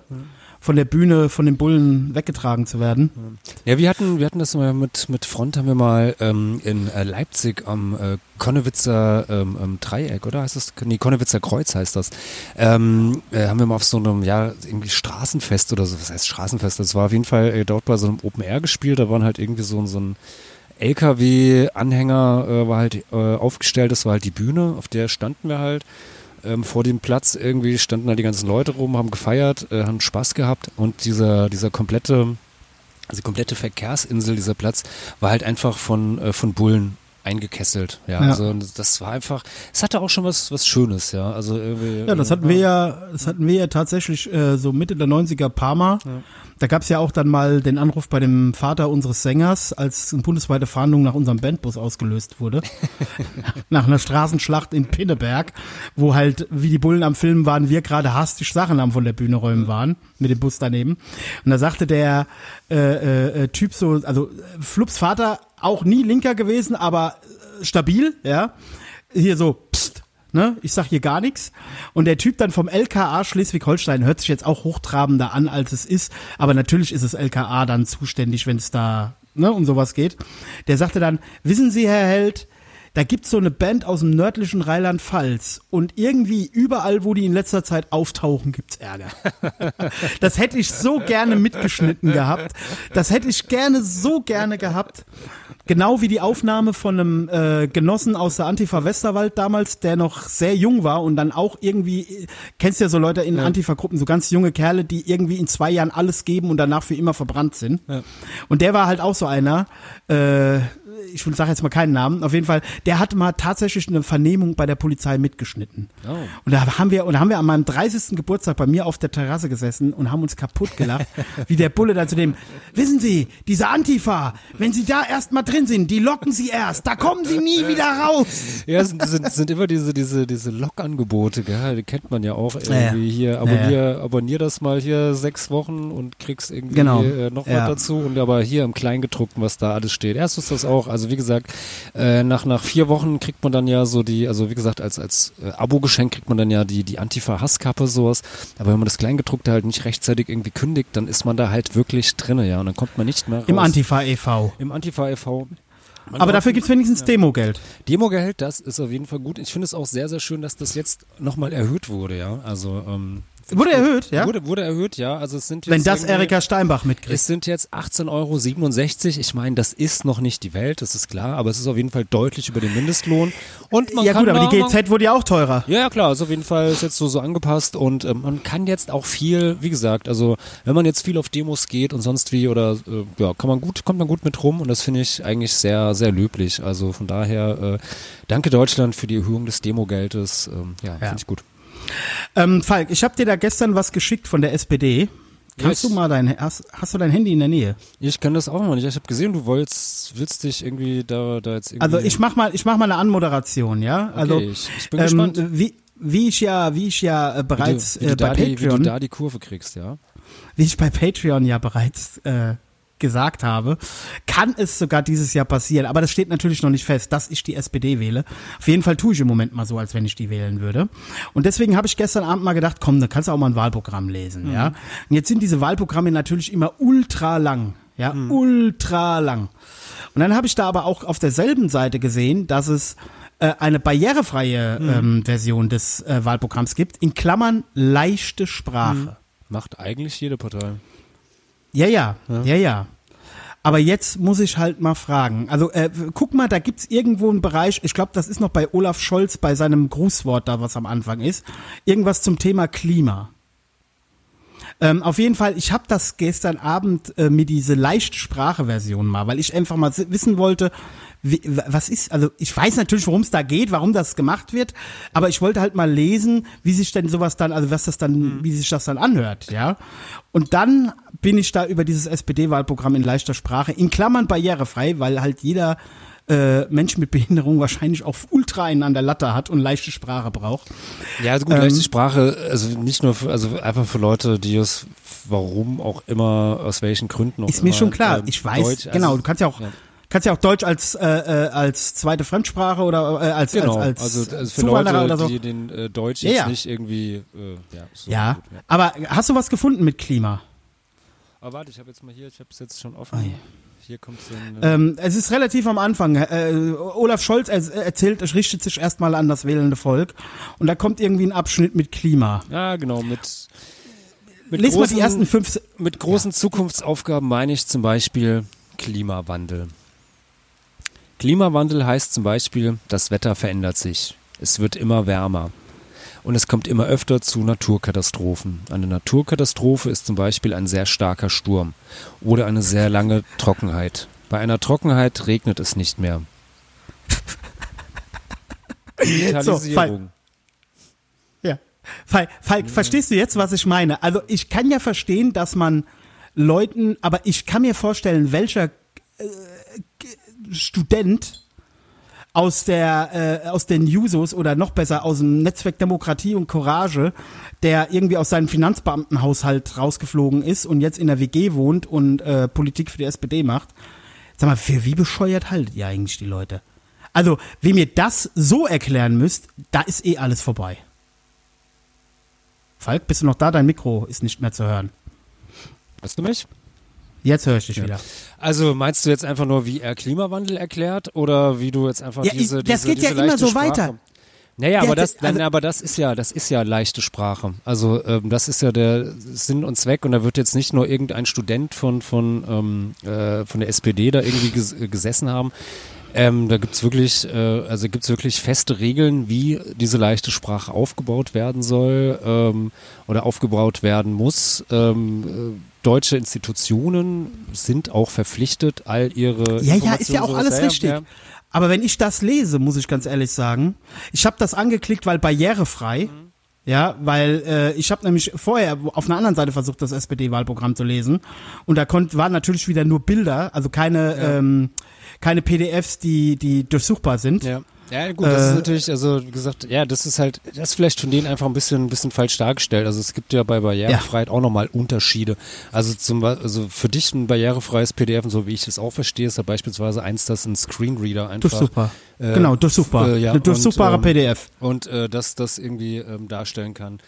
von der Bühne von den Bullen weggetragen zu werden.
Ja, wir hatten, wir hatten das mal mit, mit Front, haben wir mal ähm, in äh, Leipzig am äh, Konnewitzer ähm, ähm, Dreieck, oder heißt das? Nee, Konnewitzer Kreuz heißt das. Ähm, äh, haben wir mal auf so einem, ja, irgendwie Straßenfest oder so, was heißt Straßenfest? Das war auf jeden Fall äh, dort bei so einem Open Air gespielt, da waren halt irgendwie so, so ein LKW-Anhänger äh, war halt äh, aufgestellt, das war halt die Bühne, auf der standen wir halt. Ähm, vor dem Platz irgendwie standen da die ganzen Leute rum, haben gefeiert, äh, haben Spaß gehabt und dieser, dieser komplette, also die komplette Verkehrsinsel, dieser Platz, war halt einfach von, äh, von Bullen eingekesselt. Ja,
Ja.
also das war einfach, es hatte auch schon was, was Schönes, ja. Also irgendwie,
Ja, das hatten wir ja, das hatten wir ja tatsächlich äh, so Mitte der 90er paar Mal. Da gab's ja auch dann mal den Anruf bei dem Vater unseres Sängers, als eine bundesweite Fahndung nach unserem Bandbus ausgelöst wurde. nach einer Straßenschlacht in Pinneberg, wo halt, wie die Bullen am Film waren, wir gerade hastig Sachen am von der Bühne räumen waren, mit dem Bus daneben. Und da sagte der äh, äh, äh, Typ so, also Flups Vater auch nie Linker gewesen, aber äh, stabil, ja. Hier so, pst, ne? Ich sag hier gar nichts. Und der Typ dann vom LKA Schleswig-Holstein hört sich jetzt auch hochtrabender an, als es ist. Aber natürlich ist es LKA dann zuständig, wenn es da ne, um sowas geht. Der sagte dann, wissen Sie, Herr Held, da gibt's so eine Band aus dem nördlichen Rheinland-Pfalz und irgendwie überall, wo die in letzter Zeit auftauchen, gibt's Ärger. das hätte ich so gerne mitgeschnitten gehabt. Das hätte ich gerne so gerne gehabt. Genau wie die Aufnahme von einem äh, Genossen aus der Antifa Westerwald damals, der noch sehr jung war und dann auch irgendwie, kennst ja so Leute in Antifa-Gruppen, so ganz junge Kerle, die irgendwie in zwei Jahren alles geben und danach für immer verbrannt sind. Und der war halt auch so einer, äh, ich sage jetzt mal keinen Namen, auf jeden Fall, der hat mal tatsächlich eine Vernehmung bei der Polizei mitgeschnitten.
Oh.
Und da haben wir, und da haben wir an meinem 30. Geburtstag bei mir auf der Terrasse gesessen und haben uns kaputt gelacht, wie der Bulle da zu dem, wissen Sie, diese Antifa, wenn Sie da erst mal drin sind, die locken Sie erst, da kommen Sie nie wieder raus.
Ja, es sind, sind, sind immer diese, diese, diese Lockangebote, gell? Die kennt man ja auch
Ja, ja.
irgendwie hier. Abonnier, abonnier das mal hier sechs Wochen und kriegst irgendwie
Genau.
äh, noch
Ja.
was dazu. Und aber hier im Kleingedruckten, was da alles steht. Erstens das auch, also Also wie gesagt, äh, nach nach vier Wochen kriegt man dann ja so die, also wie gesagt, als als äh, Abo-Geschenk kriegt man dann ja die die Antifa-Hasskappe sowas. Aber wenn man das Kleingedruckte halt nicht rechtzeitig irgendwie kündigt, dann ist man da halt wirklich drinne, ja. Und dann kommt man nicht mehr raus.
Im Antifa e.V.
Im Antifa e.V. Man
Aber dafür gibt's wenigstens Demogeld.
Demogehalt, das ist auf jeden Fall gut. Ich finde es auch sehr, sehr schön, dass das jetzt nochmal erhöht wurde, ja. Also, ähm,
Wurde erhöht, ja?
Wurde, wurde erhöht, ja. Also es sind jetzt
Wenn das Erika Steinbach mitkriegt.
Es sind jetzt 18,67 Euro. Ich meine, das ist noch nicht die Welt, das ist klar, aber es ist auf jeden Fall deutlich über den Mindestlohn. Und man
Ja gut, aber die
man-
GZ wurde ja auch teurer.
ja, ja, klar, ist auf jeden Fall ist jetzt so, so angepasst und ähm, man kann jetzt auch viel, wie gesagt, also wenn man jetzt viel auf Demos geht und sonst wie oder äh, ja, kann man gut, kommt man gut mit rum und das finde ich eigentlich sehr, sehr löblich. Also von daher, äh, danke Deutschland für die Erhöhung des Demogeldes. Ähm, ja, finde ich gut.
Ähm, Falk, ich habe dir da gestern was geschickt von der SPD. Kannst
Yes.
du mal dein hast, hast du dein Handy in der Nähe?
Ich kann das auch noch nicht. Ich habe gesehen, du wolltest, willst dich irgendwie da, da jetzt irgendwie.
Also ich mach mal, ich mach mal eine Anmoderation, ja? Also
okay, ich, ich bin
ähm,
gespannt.
wie wie ich ja, wie ich ja äh, bereits
wie du, wie
äh, bei
da die, wie du
Patreon,
da die Kurve kriegst, ja.
wie ich bei Patreon ja bereits äh, gesagt habe, kann es sogar dieses Jahr passieren. Aber das steht natürlich noch nicht fest, dass ich die SPD wähle. Auf jeden Fall tue ich im Moment mal so, als wenn ich die wählen würde. Und deswegen habe ich gestern Abend mal gedacht, komm, da kannst du auch mal ein Wahlprogramm lesen, ja. Und jetzt sind diese Wahlprogramme natürlich immer ultra lang, ja, ultra lang. Und dann habe ich da aber auch auf derselben Seite gesehen, dass es äh, eine barrierefreie ähm, Version des äh, Wahlprogramms gibt, in Klammern leichte Sprache.
Macht eigentlich jede Partei.
Ja, ja, ja, ja. Aber jetzt muss ich halt mal fragen. Also äh, guck mal, da gibt's irgendwo einen Bereich, ich glaube, das ist noch bei Olaf Scholz bei seinem Grußwort da, was am Anfang ist, irgendwas zum Thema Klima. Ähm, auf jeden Fall, ich habe das gestern Abend äh, mir diese leichte Sprache-Version mal, weil ich einfach mal wissen wollte, wie, was ist, also ich weiß natürlich, worum es da geht, warum das gemacht wird, aber ich wollte halt mal lesen, wie sich denn sowas dann, also was das dann, wie sich das dann anhört, ja. Und dann bin ich da über dieses SPD-Wahlprogramm in leichter Sprache, in Klammern barrierefrei, weil halt jeder äh, Mensch mit Behinderung wahrscheinlich auch ultra einen an der Latte hat und leichte Sprache braucht.
Ja, also gut, leichte Sprache, also nicht nur für, also einfach für Leute, die es, warum auch immer, aus welchen Gründen auch
Ist mir schon klar.
ähm,
ich weiß,
Deutsch,
genau.
also-
Du kannst ja auch,
ja.
Kannst ja auch Deutsch als äh, äh, als zweite Fremdsprache oder äh, als
Genau,
als, als
also, also für
Zuwanderer
Leute,
oder so.
die den äh, Deutsch
Ja,
jetzt
ja.
nicht irgendwie, äh, ja, so
ja.
gut, ja.
aber hast du was gefunden mit Klima?
Aber warte, ich habe jetzt mal hier, ich habe es jetzt schon offen.
Ah, ja.
Hier kommt so äh,
Ähm, es ist relativ am Anfang. Äh, Olaf Scholz er, erzählt, es richtet sich erstmal an das wählende Volk und da kommt irgendwie ein Abschnitt mit Klima.
ja, genau, mit, mit
Lies mal
großen,
die ersten fünf.
Mit großen Zukunftsaufgaben meine ich zum Beispiel Klimawandel. Klimawandel heißt zum Beispiel, das Wetter verändert sich. Es wird immer wärmer. Und es kommt immer öfter zu Naturkatastrophen. Eine Naturkatastrophe ist zum Beispiel ein sehr starker Sturm oder eine sehr lange Trockenheit. Bei einer Trockenheit regnet es nicht mehr. Digitalisierung.
Ja. Falk, Falk verstehst du jetzt, was ich meine? Also ich kann ja verstehen, dass man Leuten, aber ich kann mir vorstellen, welcher äh, Student aus der äh, aus den Jusos oder noch besser aus dem Netzwerk Demokratie und Courage, der irgendwie aus seinem Finanzbeamtenhaushalt rausgeflogen ist und jetzt in der WG wohnt und äh, Politik für die SPD macht. Sag mal, für wie bescheuert haltet ihr eigentlich die Leute? Also, wem ihr das so erklären müsst, da ist eh alles vorbei. Falk, bist du noch da? Dein Mikro ist nicht mehr zu hören.
Hörst du mich?
Jetzt höre ich dich wieder.
Also meinst du jetzt einfach nur, wie er Klimawandel erklärt oder wie du jetzt einfach
Ja,
diese,
das
diese,
geht ja
diese
immer
leichte
so
Sprache?
weiter.
Naja,
Der-
aber das,
also-
aber das ist ja, das ist ja leichte Sprache. Also ähm, das ist ja der Sinn und Zweck und da wird jetzt nicht nur irgendein Student von von ähm, äh, von der SPD da irgendwie ges äh, gesessen haben. Ähm, da gibt's wirklich, äh, also gibt's wirklich feste Regeln, wie diese leichte Sprache aufgebaut werden soll ähm, oder aufgebaut werden muss. Ähm, äh, deutsche Institutionen sind auch verpflichtet, all ihre
Ja, ja, ist ja auch alles
Ja, ja,
richtig.
ja.
Aber wenn ich das lese, muss ich ganz ehrlich sagen, ich habe das angeklickt, weil barrierefrei. Ja, weil äh, ich habe nämlich vorher auf einer anderen Seite versucht, das SPD-Wahlprogramm zu lesen und da konnt, waren natürlich wieder nur Bilder, also keine ähm, keine PDFs, die die durchsuchbar sind.
Ja. Ja, gut, das ist
Äh,
natürlich, also wie gesagt, ja, das ist halt, das ist vielleicht von denen einfach ein bisschen, ein bisschen falsch dargestellt. Also es gibt ja bei Barrierefreiheit auch nochmal Unterschiede. Also zum also für dich ein barrierefreies PDF und so wie ich es auch verstehe, ist ja beispielsweise eins, das ein Screenreader einfach.
Durchsuchbar.
äh,
genau, durchsuchbar.
äh, ja,
Eine durchsuchbare
und, ähm,
PDF.
Und äh, dass das irgendwie ähm, darstellen kann.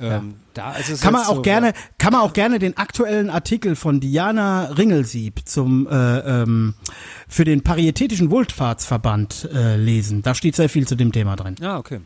Ähm, es
Kann man auch
so,
gerne, kann man auch gerne den aktuellen Artikel von Diana Ringelsieb zum äh, ähm, für den Paritätischen Wohlfahrtsverband äh, lesen. Da steht sehr viel zu dem Thema drin.
Ja, okay.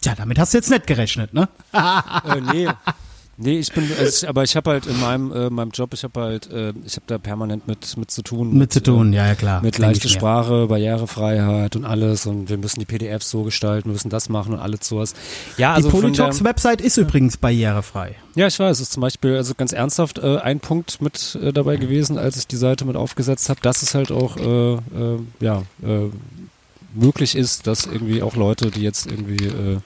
Tja, damit hast du jetzt nicht gerechnet, ne?
äh, nee. Nee, ich bin, also ich, aber ich habe halt in meinem, äh, meinem Job, ich habe halt, äh, ich habe da permanent mit, mit zu tun.
Mit zu tun,
äh,
ja, ja klar.
Mit
mir.
Sprache, Barrierefreiheit und alles und wir müssen die PDFs so gestalten, wir müssen das machen und alles sowas. Ja, also
Die Politox-Website ist übrigens barrierefrei.
Ja, ich weiß, es ist zum Beispiel, also ganz ernsthaft, äh, ein Punkt mit äh, dabei gewesen, als ich die Seite mit aufgesetzt habe, dass es halt auch, äh, äh, ja, äh, möglich ist, dass irgendwie auch Leute, die jetzt irgendwie äh,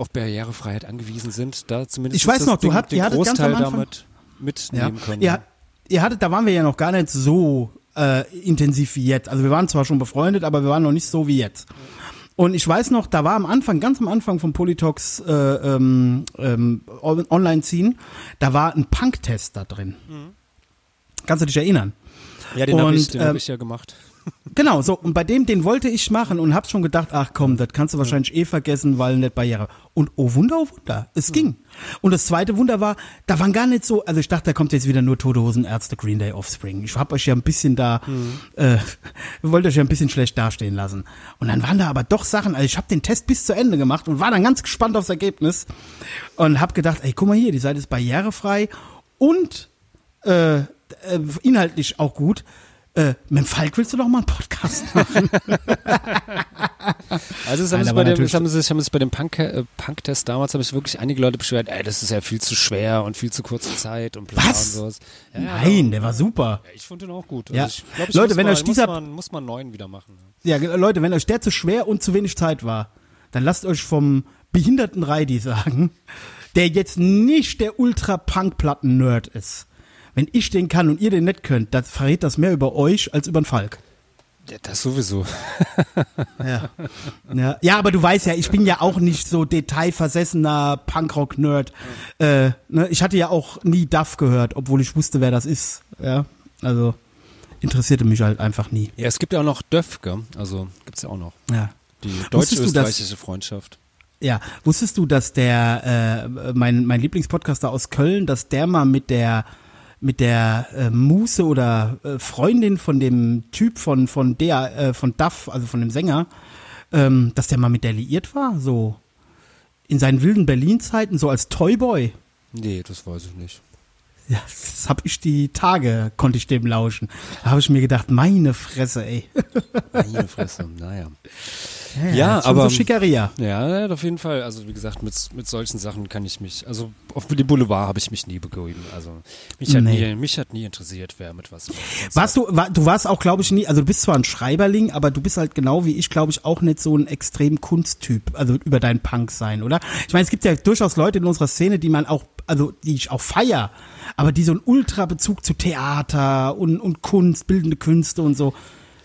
auf Barrierefreiheit angewiesen sind, da zumindest
Ich weiß
das
noch, du
Ding,
habt-
den
ihr hattet ganz
Großteil
am Anfang-
damit mitnehmen können.
Ja, ihr hattet, da waren wir ja noch gar nicht so äh, intensiv wie jetzt. Also wir waren zwar schon befreundet, aber wir waren noch nicht so wie jetzt. Und ich weiß noch, da war am Anfang, ganz am Anfang vom Politox äh, ähm, ähm, On- Online-Ziehen, da war ein Punk-Test da drin. Kannst du dich erinnern?
ja den habe ich, den hab
ähm,
ich ja gemacht.
Genau, so, und bei dem, den wollte ich machen und hab schon gedacht, ach komm, das kannst du wahrscheinlich eh vergessen, weil nicht Barriere. Und oh Wunder, oh Wunder, es ging. Und das zweite Wunder war, da waren gar nicht so, also ich dachte, da kommt jetzt wieder nur Tote Hosen, Ärzte, Green Day, Offspring. Ich hab euch ja ein bisschen da, äh, wollte euch ja ein bisschen schlecht dastehen lassen. Und dann waren da aber doch Sachen, also ich habe den Test bis zu Ende gemacht und war dann ganz gespannt aufs Ergebnis und hab gedacht, ey, guck mal hier, die Seite ist barrierefrei und äh, äh, inhaltlich auch gut. Äh, mit dem Falk willst du doch mal einen Podcast machen?
Also das haben,
Nein,
bei dem, das haben sie das haben sie bei dem Punk, äh, Punk-Test damals, haben sich wirklich einige Leute beschwert, ey, das ist ja viel zu schwer und viel zu kurze Zeit und bla
Was?
und sowas. Ja, ja,
Nein, der war super.
Ja, ich fand den auch gut.
Ja.
Also ich glaub, ich
Leute, wenn
mal,
euch dieser-
muss man, muss man neuen wieder machen.
Ja, Leute, wenn euch der zu schwer und zu wenig Zeit war, dann lasst euch vom behinderten Reidi sagen, der jetzt nicht der Ultra-Punk-Platten-Nerd ist. Wenn ich den kann und ihr den nicht könnt, dann verrät das mehr über euch als über den Falk.
Ja, das sowieso.
Ja. ja. Ja, aber du weißt ja, ich bin ja auch nicht so detailversessener Punkrock-Nerd. Äh, ne, ich hatte ja auch nie Duff gehört, obwohl ich wusste, wer das ist. Ja, also interessierte mich halt einfach nie.
Ja, es gibt ja auch noch Döff, gell? Also gibt's ja auch noch.
Ja.
Die
Wusstest du das?
deutsch-österreichische Freundschaft.
Ja, wusstest du, dass der äh, mein mein Lieblingspodcaster aus Köln, dass der mal mit der mit der äh, Muse oder äh, Freundin von dem Typ von von der äh, von Duff, also von dem Sänger, ähm, dass der mal mit der liiert war, so in seinen wilden Berlin-Zeiten, so als Toyboy.
Nee, das weiß ich nicht.
Ja, das hab ich die Tage, konnte ich dem lauschen. Da habe ich mir gedacht, meine Fresse, ey.
Meine Fresse, naja. Ja,
schon
aber-
So Schickeria.
Ja, ja, auf jeden Fall. Also wie gesagt, mit, mit solchen Sachen kann ich mich, also auf die Boulevard habe ich mich nie begeben. Also mich hat,
Nee.
nie, mich hat nie interessiert, wer mit was.
Warst du, war, du warst auch, glaube ich, nie, also du bist zwar ein Schreiberling, aber du bist halt genau wie ich, glaube ich, auch nicht so ein extrem Kunsttyp, also über deinen Punk sein, oder? Ich meine, es gibt ja durchaus Leute in unserer Szene, die man auch, also die ich auch feier, aber die so einen Ultra-Bezug zu Theater und, und Kunst, bildende Künste und so.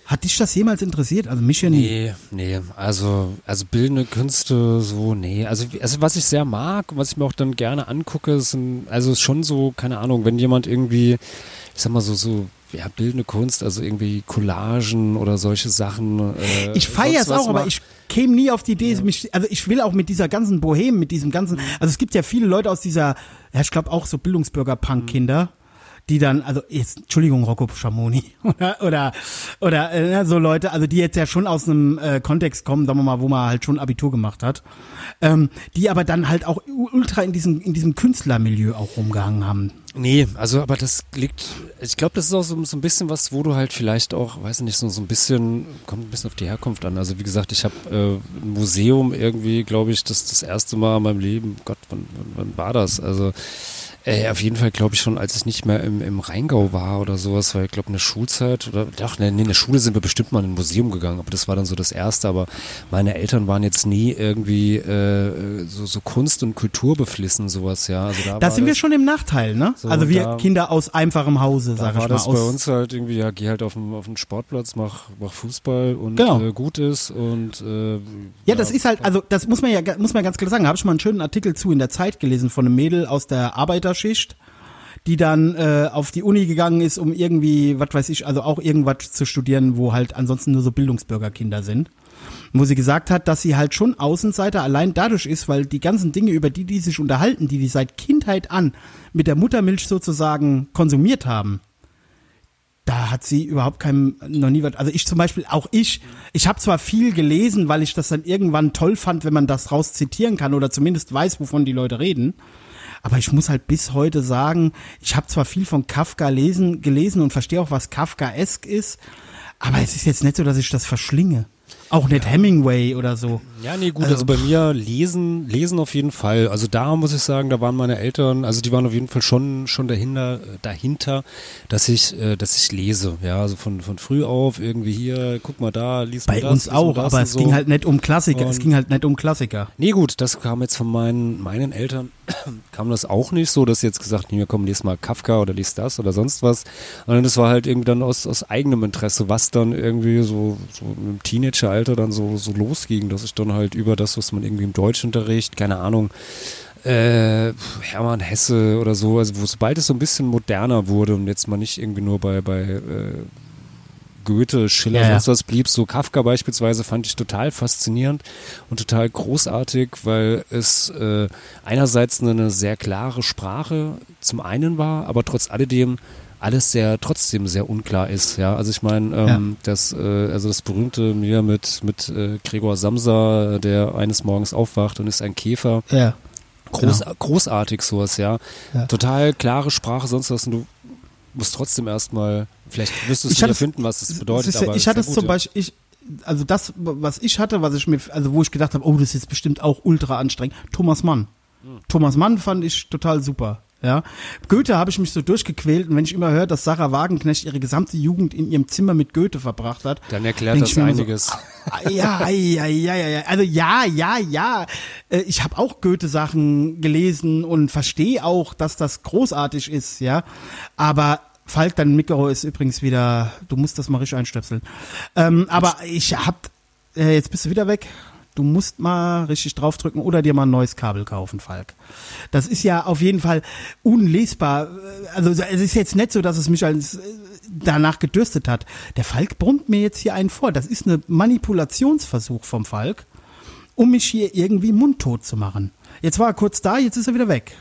Hat dich das jemals interessiert? Also mich ja nie.
Nee, nee, also, also bildende Künste, so, nee. Also, also was ich sehr mag und was ich mir auch dann gerne angucke, sind, also ist schon so, keine Ahnung, wenn jemand irgendwie, ich sag mal so, so, ja, bildende Kunst, also irgendwie Collagen oder solche Sachen. Äh,
Ich feiere es auch, aber ich käme nie auf die Idee, mich, also ich will auch mit dieser ganzen Bohem, mit diesem ganzen, also es gibt ja viele Leute aus dieser, ja, ich glaube auch so Bildungsbürger-Punk-Kinder, die dann, also jetzt, Entschuldigung, Rocco Schamoni, oder, oder, oder äh, so Leute, also die jetzt ja schon aus einem äh, Kontext kommen, sagen wir mal, wo man halt schon Abitur gemacht hat, ähm, die aber dann halt auch ultra in diesem, in diesem Künstlermilieu auch rumgehangen haben.
Nee, also aber das liegt, ich glaube, das ist auch so, so ein bisschen was, wo du halt vielleicht auch, weiß nicht, so, so ein bisschen, kommt ein bisschen auf die Herkunft an. Also wie gesagt, ich habe äh, ein Museum irgendwie, glaube ich, das das erste Mal in meinem Leben, Gott, wann, wann, wann war das? Also Äh, auf jeden Fall glaube ich schon, als ich nicht mehr im, im Rheingau war oder sowas, weil ich glaube in der Schulzeit oder doch, nee, in der Schule sind wir bestimmt mal in ein Museum gegangen, aber das war dann so das erste. Aber meine Eltern waren jetzt nie irgendwie äh, so, so Kunst und Kultur beflissen, sowas, ja. Also da
Da sind wir
das,
schon im Nachteil, ne?
So,
also wir
da-
Kinder aus einfachem Hause,
da
sag ich
war
mal.
das bei uns halt irgendwie, ja, geh halt auf den, auf den Sportplatz, mach, mach Fußball und
Genau.
äh, gut ist und äh,
ja, das ist halt, also das muss man ja muss man ganz klar sagen. Da habe ich mal einen schönen Artikel zu in der Zeit gelesen von einem Mädel aus der Arbeiterschicht, die dann äh, auf die Uni gegangen ist, um irgendwie, was weiß ich, also auch irgendwas zu studieren, wo halt ansonsten nur so Bildungsbürgerkinder sind. Wo sie gesagt hat, dass sie halt schon Außenseiter allein dadurch ist, weil die ganzen Dinge, über die die sich unterhalten, die die seit Kindheit an mit der Muttermilch sozusagen konsumiert haben, da hat sie überhaupt kein noch nie was. Also ich zum Beispiel, auch ich, ich habe zwar viel gelesen, weil ich das dann irgendwann toll fand, wenn man das raus zitieren kann oder zumindest weiß, wovon die Leute reden. Aber ich muss halt bis heute sagen, ich habe zwar viel von Kafka lesen, gelesen und verstehe auch, was Kafkaesk ist, aber es ist jetzt nicht so, dass ich das verschlinge. Auch nicht Hemingway oder so.
Ja, nee, gut, also, bei mir lesen, lesen auf jeden Fall. Also da muss ich sagen, da waren meine Eltern, also die waren auf jeden Fall schon, schon dahinter, dahinter, dass ich, äh, dass ich lese. Ja, also von, von früh auf irgendwie hier, guck mal da, lies mal
Bei
das,
uns
mal
auch, aber es
so.
ging halt nicht um Klassiker. es
Und-
ging halt nicht um Klassiker.
Nee, gut, das kam jetzt von meinen, meinen Eltern, kam das auch nicht so, dass sie jetzt gesagt, hier komm, lies mal Kafka oder lies das oder sonst was. Sondern das war halt irgendwie dann aus, aus eigenem Interesse, was dann irgendwie so, so im Teenageralter dann so, so losging, dass ich dann halt über das, was man irgendwie im Deutschunterricht, keine Ahnung, äh, Hermann Hesse oder so, also wo sobald es so ein bisschen moderner wurde und jetzt mal nicht irgendwie nur bei, bei äh, Goethe, Schiller,
Ja,
sonst was blieb. So Kafka beispielsweise fand ich total faszinierend und total großartig, weil es äh, einerseits eine, eine sehr klare Sprache zum einen war, aber trotz alledem alles sehr trotzdem sehr unklar ist. Ja, also ich meine, ähm, das äh, also das berühmte mir mit mit äh, Gregor Samsa, der eines Morgens aufwacht und ist ein Käfer.
Ja.
Groß,
Genau.
Großartig sowas, ja.
Ja.
Total klare Sprache, sonst was. Und du musst trotzdem erstmal, vielleicht wirst du finden, was es bedeutet.
Ja-
aber
ich hatte es
ja
zum
ja.
Beispiel, ich, also das, was ich hatte, was ich mir, also wo ich gedacht habe, oh, das ist jetzt bestimmt auch ultra anstrengend. Thomas Mann.
Hm.
Thomas Mann fand ich total super. Ja, Goethe habe ich mich so durchgequält und wenn ich immer höre, dass Sarah Wagenknecht ihre gesamte Jugend in ihrem Zimmer mit Goethe verbracht hat,
Dann erklärt das einiges.
So, ja, ja, ja, ja, ja, also ja, ja, ja. Äh, Ich habe auch Goethe-Sachen gelesen und verstehe auch, dass das großartig ist, ja. Aber Falk, dein Mikro ist übrigens wieder, du musst das mal richtig einstöpseln. Ähm, aber ich hab, äh, jetzt bist du wieder weg. Du musst mal richtig draufdrücken oder dir mal ein neues Kabel kaufen, Falk. Das ist ja auf jeden Fall unlesbar. Also es ist jetzt nicht so, dass es mich als äh, danach gedürstet hat. Der Falk brummt mir jetzt hier einen vor. Das ist eine Manipulationsversuch vom Falk, um mich hier irgendwie mundtot zu machen. Jetzt war er kurz da, jetzt ist er wieder weg.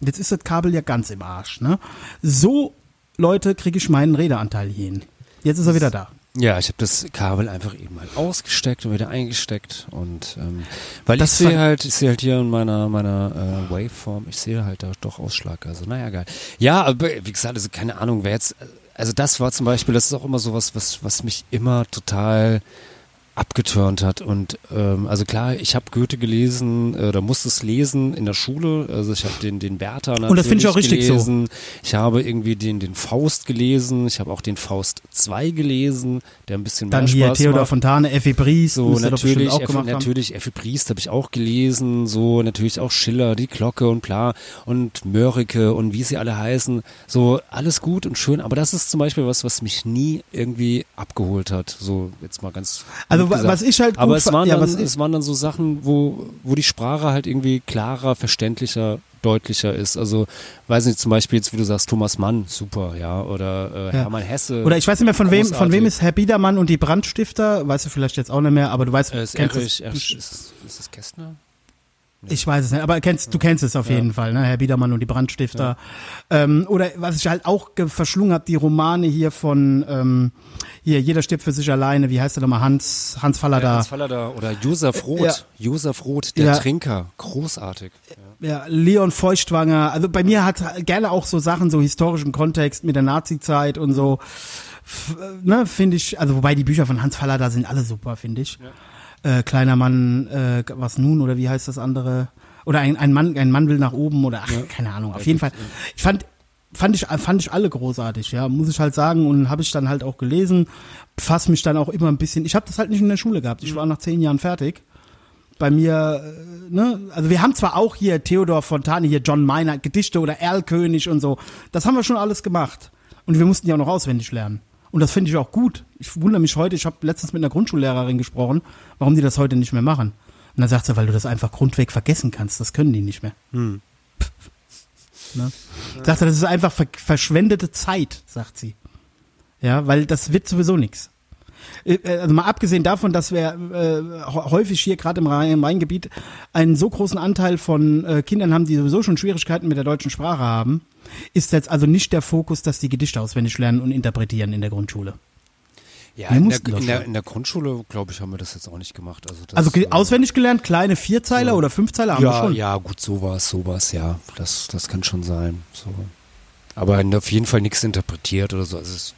Jetzt ist das Kabel ja ganz im Arsch. Ne? So, Leute, kriege ich meinen Redeanteil hin. Jetzt ist er wieder da.
Ja, ich habe das Kabel einfach eben mal ausgesteckt und wieder eingesteckt und ähm, weil
Das
ich sehe halt, ich sehe halt hier in meiner meiner äh, Waveform, ich sehe halt da doch Ausschlag. Also naja, geil. Ja, aber wie gesagt, also keine Ahnung, wer jetzt, also das war zum Beispiel, das ist auch immer sowas, was was mich immer total abgeturnt hat. Und ähm, also klar, ich habe Goethe gelesen äh, oder musste es lesen in der Schule, also ich habe den den Bertha natürlich
Und das finde ich auch richtig so.
gelesen. Ich habe irgendwie den den Faust gelesen, ich habe auch den Faust 2 gelesen, der ein bisschen
Dann
mehr
hier
Spaß
Theodor
macht.
Fontane, Effi Briest,
So, natürlich,
auch
Effi,
gemacht
natürlich, Effi Briest habe ich auch gelesen, so, natürlich auch Schiller, die Glocke und bla. Und Mörike und wie sie alle heißen, so, alles gut und schön, aber das ist zum Beispiel was, was mich nie irgendwie abgeholt hat, so, jetzt mal ganz
Also, wa-
gesagt.
was ich halt
aber es waren,
ja,
dann, es waren dann so Sachen, wo, wo die Sprache halt irgendwie klarer, verständlicher, deutlicher ist, also, weiß nicht, zum Beispiel jetzt, wie du sagst, Thomas Mann, super, ja, oder äh,
Ja.
Hermann Hesse.
Oder ich weiß nicht mehr, von wem, von wem
großartig.
ist Herr Biedermann und die Brandstifter, weißt du vielleicht jetzt auch nicht mehr, aber du weißt,
äh, ist
kennst
Erich,
es,
Erich, ist, ist es Kästner?
Ich weiß es nicht, aber kennst, du kennst es auf jeden Fall, ne, Herr Biedermann und die Brandstifter. Ähm, oder was ich halt auch ge- verschlungen habe, die Romane hier von, ähm, hier, jeder stirbt für sich alleine, wie heißt der nochmal, Hans, Hans
Ja,
Fallada.
Hans Fallada oder Josef Roth.
Ja.
Josef Roth, der
Ja.
Trinker. Großartig.
Ja, Leon Feuchtwanger, also bei mir hat gerne auch so Sachen, so historischen Kontext mit der Nazi-Zeit und so, F- ne, finde ich, also wobei die Bücher von Hans Fallada sind alle super, finde ich. Äh, kleiner Mann, äh, was nun oder wie heißt das andere? Oder ein, ein Mann, ein Mann will nach oben oder ach, keine Ahnung. Auf jeden Fall. Ich fand, fand ich, fand ich alle großartig, ja, muss ich halt sagen. Und habe ich dann halt auch gelesen, fass mich dann auch immer ein bisschen. Ich habe das halt nicht in der Schule gehabt. Ich war nach zehn Jahren fertig. Bei mir, äh, ne, also wir haben zwar auch hier Theodor Fontane, hier John Miner, Gedichte oder Erlkönig und so. Das haben wir schon alles gemacht. Und wir mussten die auch noch auswendig lernen. Und das finde ich auch gut. Ich wundere mich heute, ich habe letztens mit einer Grundschullehrerin gesprochen, warum die das heute nicht mehr machen. Und dann sagt sie, weil du das einfach grundweg vergessen kannst. Das können die nicht mehr.
Hm.
Ne? Sagt er, das ist einfach ver verschwendete Zeit, sagt sie. Ja, weil das wird sowieso nichts. Also mal abgesehen davon, dass wir äh, häufig hier gerade im Rhein-Main-Gebiet einen so großen Anteil von äh, Kindern haben, die sowieso schon Schwierigkeiten mit der deutschen Sprache haben, ist jetzt also nicht der Fokus, dass die Gedichte auswendig lernen und interpretieren in der Grundschule.
Ja,
Wir
in der, in, der, in der Grundschule, glaube ich, haben wir das jetzt auch nicht gemacht. Also, das,
Also ge-
äh,
auswendig gelernt, kleine Vierzeiler oder Fünfzeiler haben wir
ja,
schon.
ja, gut, sowas, sowas, ja. Das, das kann schon sein. So. Aber auf jeden Fall nichts interpretiert oder so. Also es,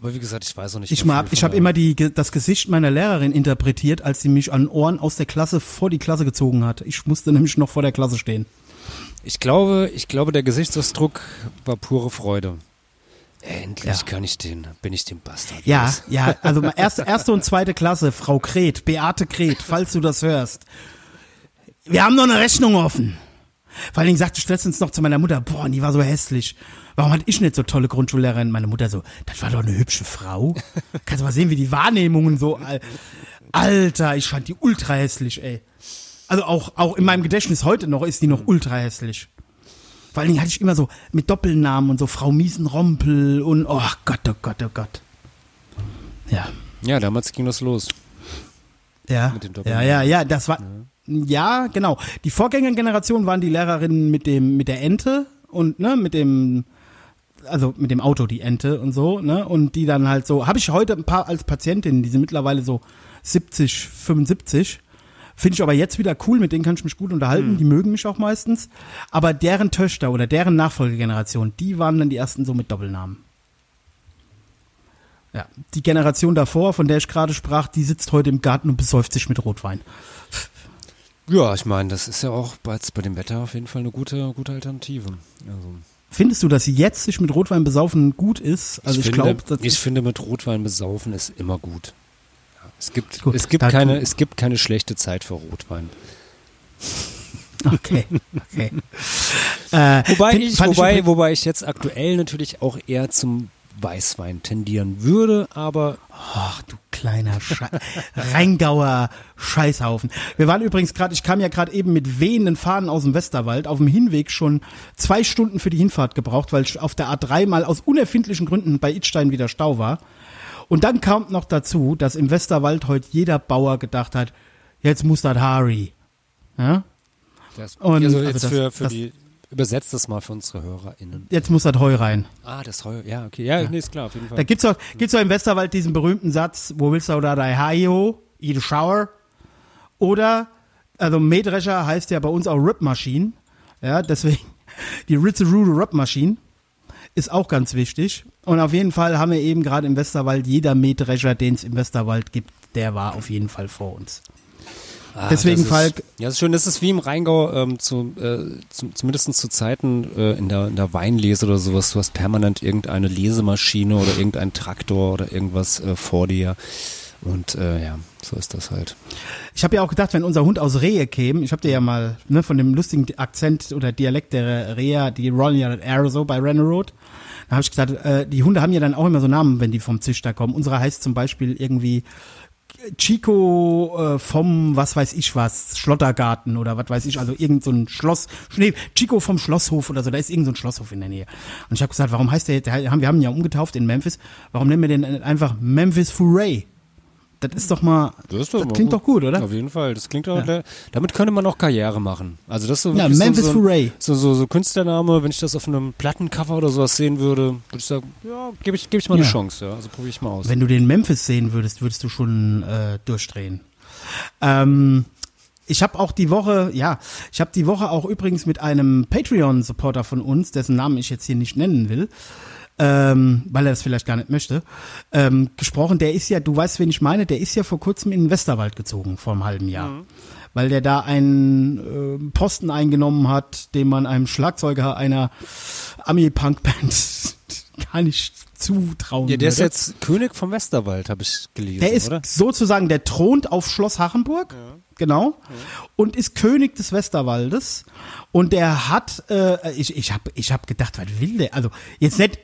aber wie gesagt, ich weiß auch nicht.
Ich, mal, ich habe immer die, das Gesicht meiner Lehrerin interpretiert, als sie mich an Ohren aus der Klasse vor die Klasse gezogen hat. Ich musste nämlich noch vor der Klasse stehen.
Ich glaube, ich glaube, der Gesichtsausdruck war pure Freude. Endlich
Ja.
kann ich den, bin ich den Bastard.
Ja,
los.
ja, also erste, erste und zweite Klasse, Frau Kret, Beate Kret, falls du das hörst. Wir haben noch eine Rechnung offen. Vor allen Dingen sagte ich letztens noch zu meiner Mutter, boah, die war so hässlich. Warum hatte ich nicht so tolle Grundschullehrerin? Meine Mutter so, das war doch eine hübsche Frau. Kannst du mal sehen, wie die Wahrnehmungen so, Al- Alter, ich fand die ultra hässlich, ey. Also auch, auch in meinem Gedächtnis heute noch ist die noch ultra hässlich. Vor allen Dingen hatte ich immer so mit Doppelnamen und so Frau Miesenrompel und, oh Gott, oh Gott, oh Gott. Ja.
ja, damals ging das los.
Ja, ja, ja, ja, das war, ja, genau. Die Vorgängergeneration waren die Lehrerinnen mit dem, mit der Ente und, ne, mit dem, also mit dem Auto, die Ente und so, ne, und die dann halt so, habe ich heute ein paar als Patientinnen, die sind mittlerweile so 70, 75. Finde ich aber jetzt wieder cool, mit denen kann ich mich gut unterhalten, die mögen mich auch meistens. Aber deren Töchter oder deren Nachfolgegeneration, die waren dann die ersten so mit Doppelnamen. Ja, die Generation davor, von der ich gerade sprach, die sitzt heute im Garten und besäuft sich mit Rotwein.
Ja, ich meine, das ist ja auch bei, bei dem Wetter auf jeden Fall eine gute, gute Alternative. Also,
Findest du, dass jetzt sich mit Rotwein besaufen gut ist? Also ich,
finde,
glaube,
ich finde, mit Rotwein besaufen ist immer gut. Ja, es gibt,
Gut,
es gibt keine, es gibt keine schlechte Zeit für Rotwein.
okay, okay. äh,
Wobei ich, wobei, wobei ich jetzt aktuell natürlich auch eher zum Weißwein tendieren würde, aber
Ach du kleiner Sche Rheingauer Scheißhaufen. Wir waren übrigens gerade, ich kam ja gerade eben mit wehenden Fahnen aus dem Westerwald, auf dem Hinweg schon zwei Stunden für die Hinfahrt gebraucht, weil auf der A3 mal aus unerfindlichen Gründen bei Itstein wieder Stau war. Und dann kam noch dazu, dass im Westerwald heute jeder Bauer gedacht hat, jetzt muss das Harry. Ja?
das,
Und
also
also
jetzt
das-
für, für
das-
die, übersetzt das mal für unsere HörerInnen.
Jetzt muss das Heu rein.
Ah, das Heu, ja, okay, ja, nee, ist klar, auf jeden Fall.
Da gibt's doch, gibt's doch im Westerwald diesen berühmten Satz, wo willst du da dein Haio, eat a shower? Oder, also Mähdrescher heißt ja bei uns auch Rip Machine. Ja, deswegen, die Ritzerude Rip Machine ist auch ganz wichtig. Und auf jeden Fall haben wir eben gerade im Westerwald, jeder Mähdrescher, den es im Westerwald gibt, der war auf jeden Fall vor uns.
Ah,
Deswegen,
ist,
Falk-
Ja, das ist schön. Das ist wie im Rheingau, ähm, zu, äh, zu, zumindest zu Zeiten äh, in, der, in der Weinlese oder sowas. Du hast permanent irgendeine Lesemaschine oder irgendein Traktor oder irgendwas äh, vor dir. Und äh, ja, so ist das halt.
Ich habe ja auch gedacht, wenn unser Hund aus Rehe käme, ich habe dir ja mal ne, von dem lustigen Akzent oder Dialekt der Rehe, die rollen ja das R so bei Renner Road. Da habe ich gesagt, äh, die Hunde haben ja dann auch immer so Namen, wenn die vom Züchter kommen. Unsere heißt zum Beispiel irgendwie Chico äh, vom, was weiß ich was, Schlottergarten oder was weiß ich, also irgend so ein Schloss, nee, Chico vom Schlosshof oder so, da ist irgend so ein Schlosshof in der Nähe. Und ich habe gesagt, warum heißt der, der wir haben ihn ja umgetauft in Memphis, warum nennen wir den einfach Memphis Foray? Das ist doch mal, das,
mal
klingt doch gut, oder?
Auf jeden Fall. Das klingt auch, damit könnte man auch Karriere machen. Also das ist so
Ja, Memphis
so,
Foray.
so, so, so Künstlername, wenn ich das auf einem Plattencover oder sowas sehen würde, würde ich sagen, ja, gebe ich, gebe ich mal eine
Ja.
Chance, ja. Also probiere ich mal aus.
Wenn du den Memphis sehen würdest, würdest du schon äh, durchdrehen. Ähm, ich habe auch die Woche, ja, ich habe die Woche auch übrigens mit einem Patreon-Supporter von uns, dessen Namen ich jetzt hier nicht nennen will, ähm, weil er das vielleicht gar nicht möchte, ähm, gesprochen. Der ist ja, du weißt, wen ich meine, der ist ja vor kurzem in den Westerwald gezogen, vor einem halben Jahr. weil der da einen äh, Posten eingenommen hat, den man einem Schlagzeuger einer Ami-Punk-Band gar nicht zutrauen
Ja, der ist
würde.
jetzt König vom Westerwald, habe ich gelesen,
Der ist
oder?
sozusagen, der thront auf Schloss Hachenburg, genau, und ist König des Westerwaldes. Und der hat, äh, ich, ich habe ich hab gedacht, was will der? Also jetzt nicht,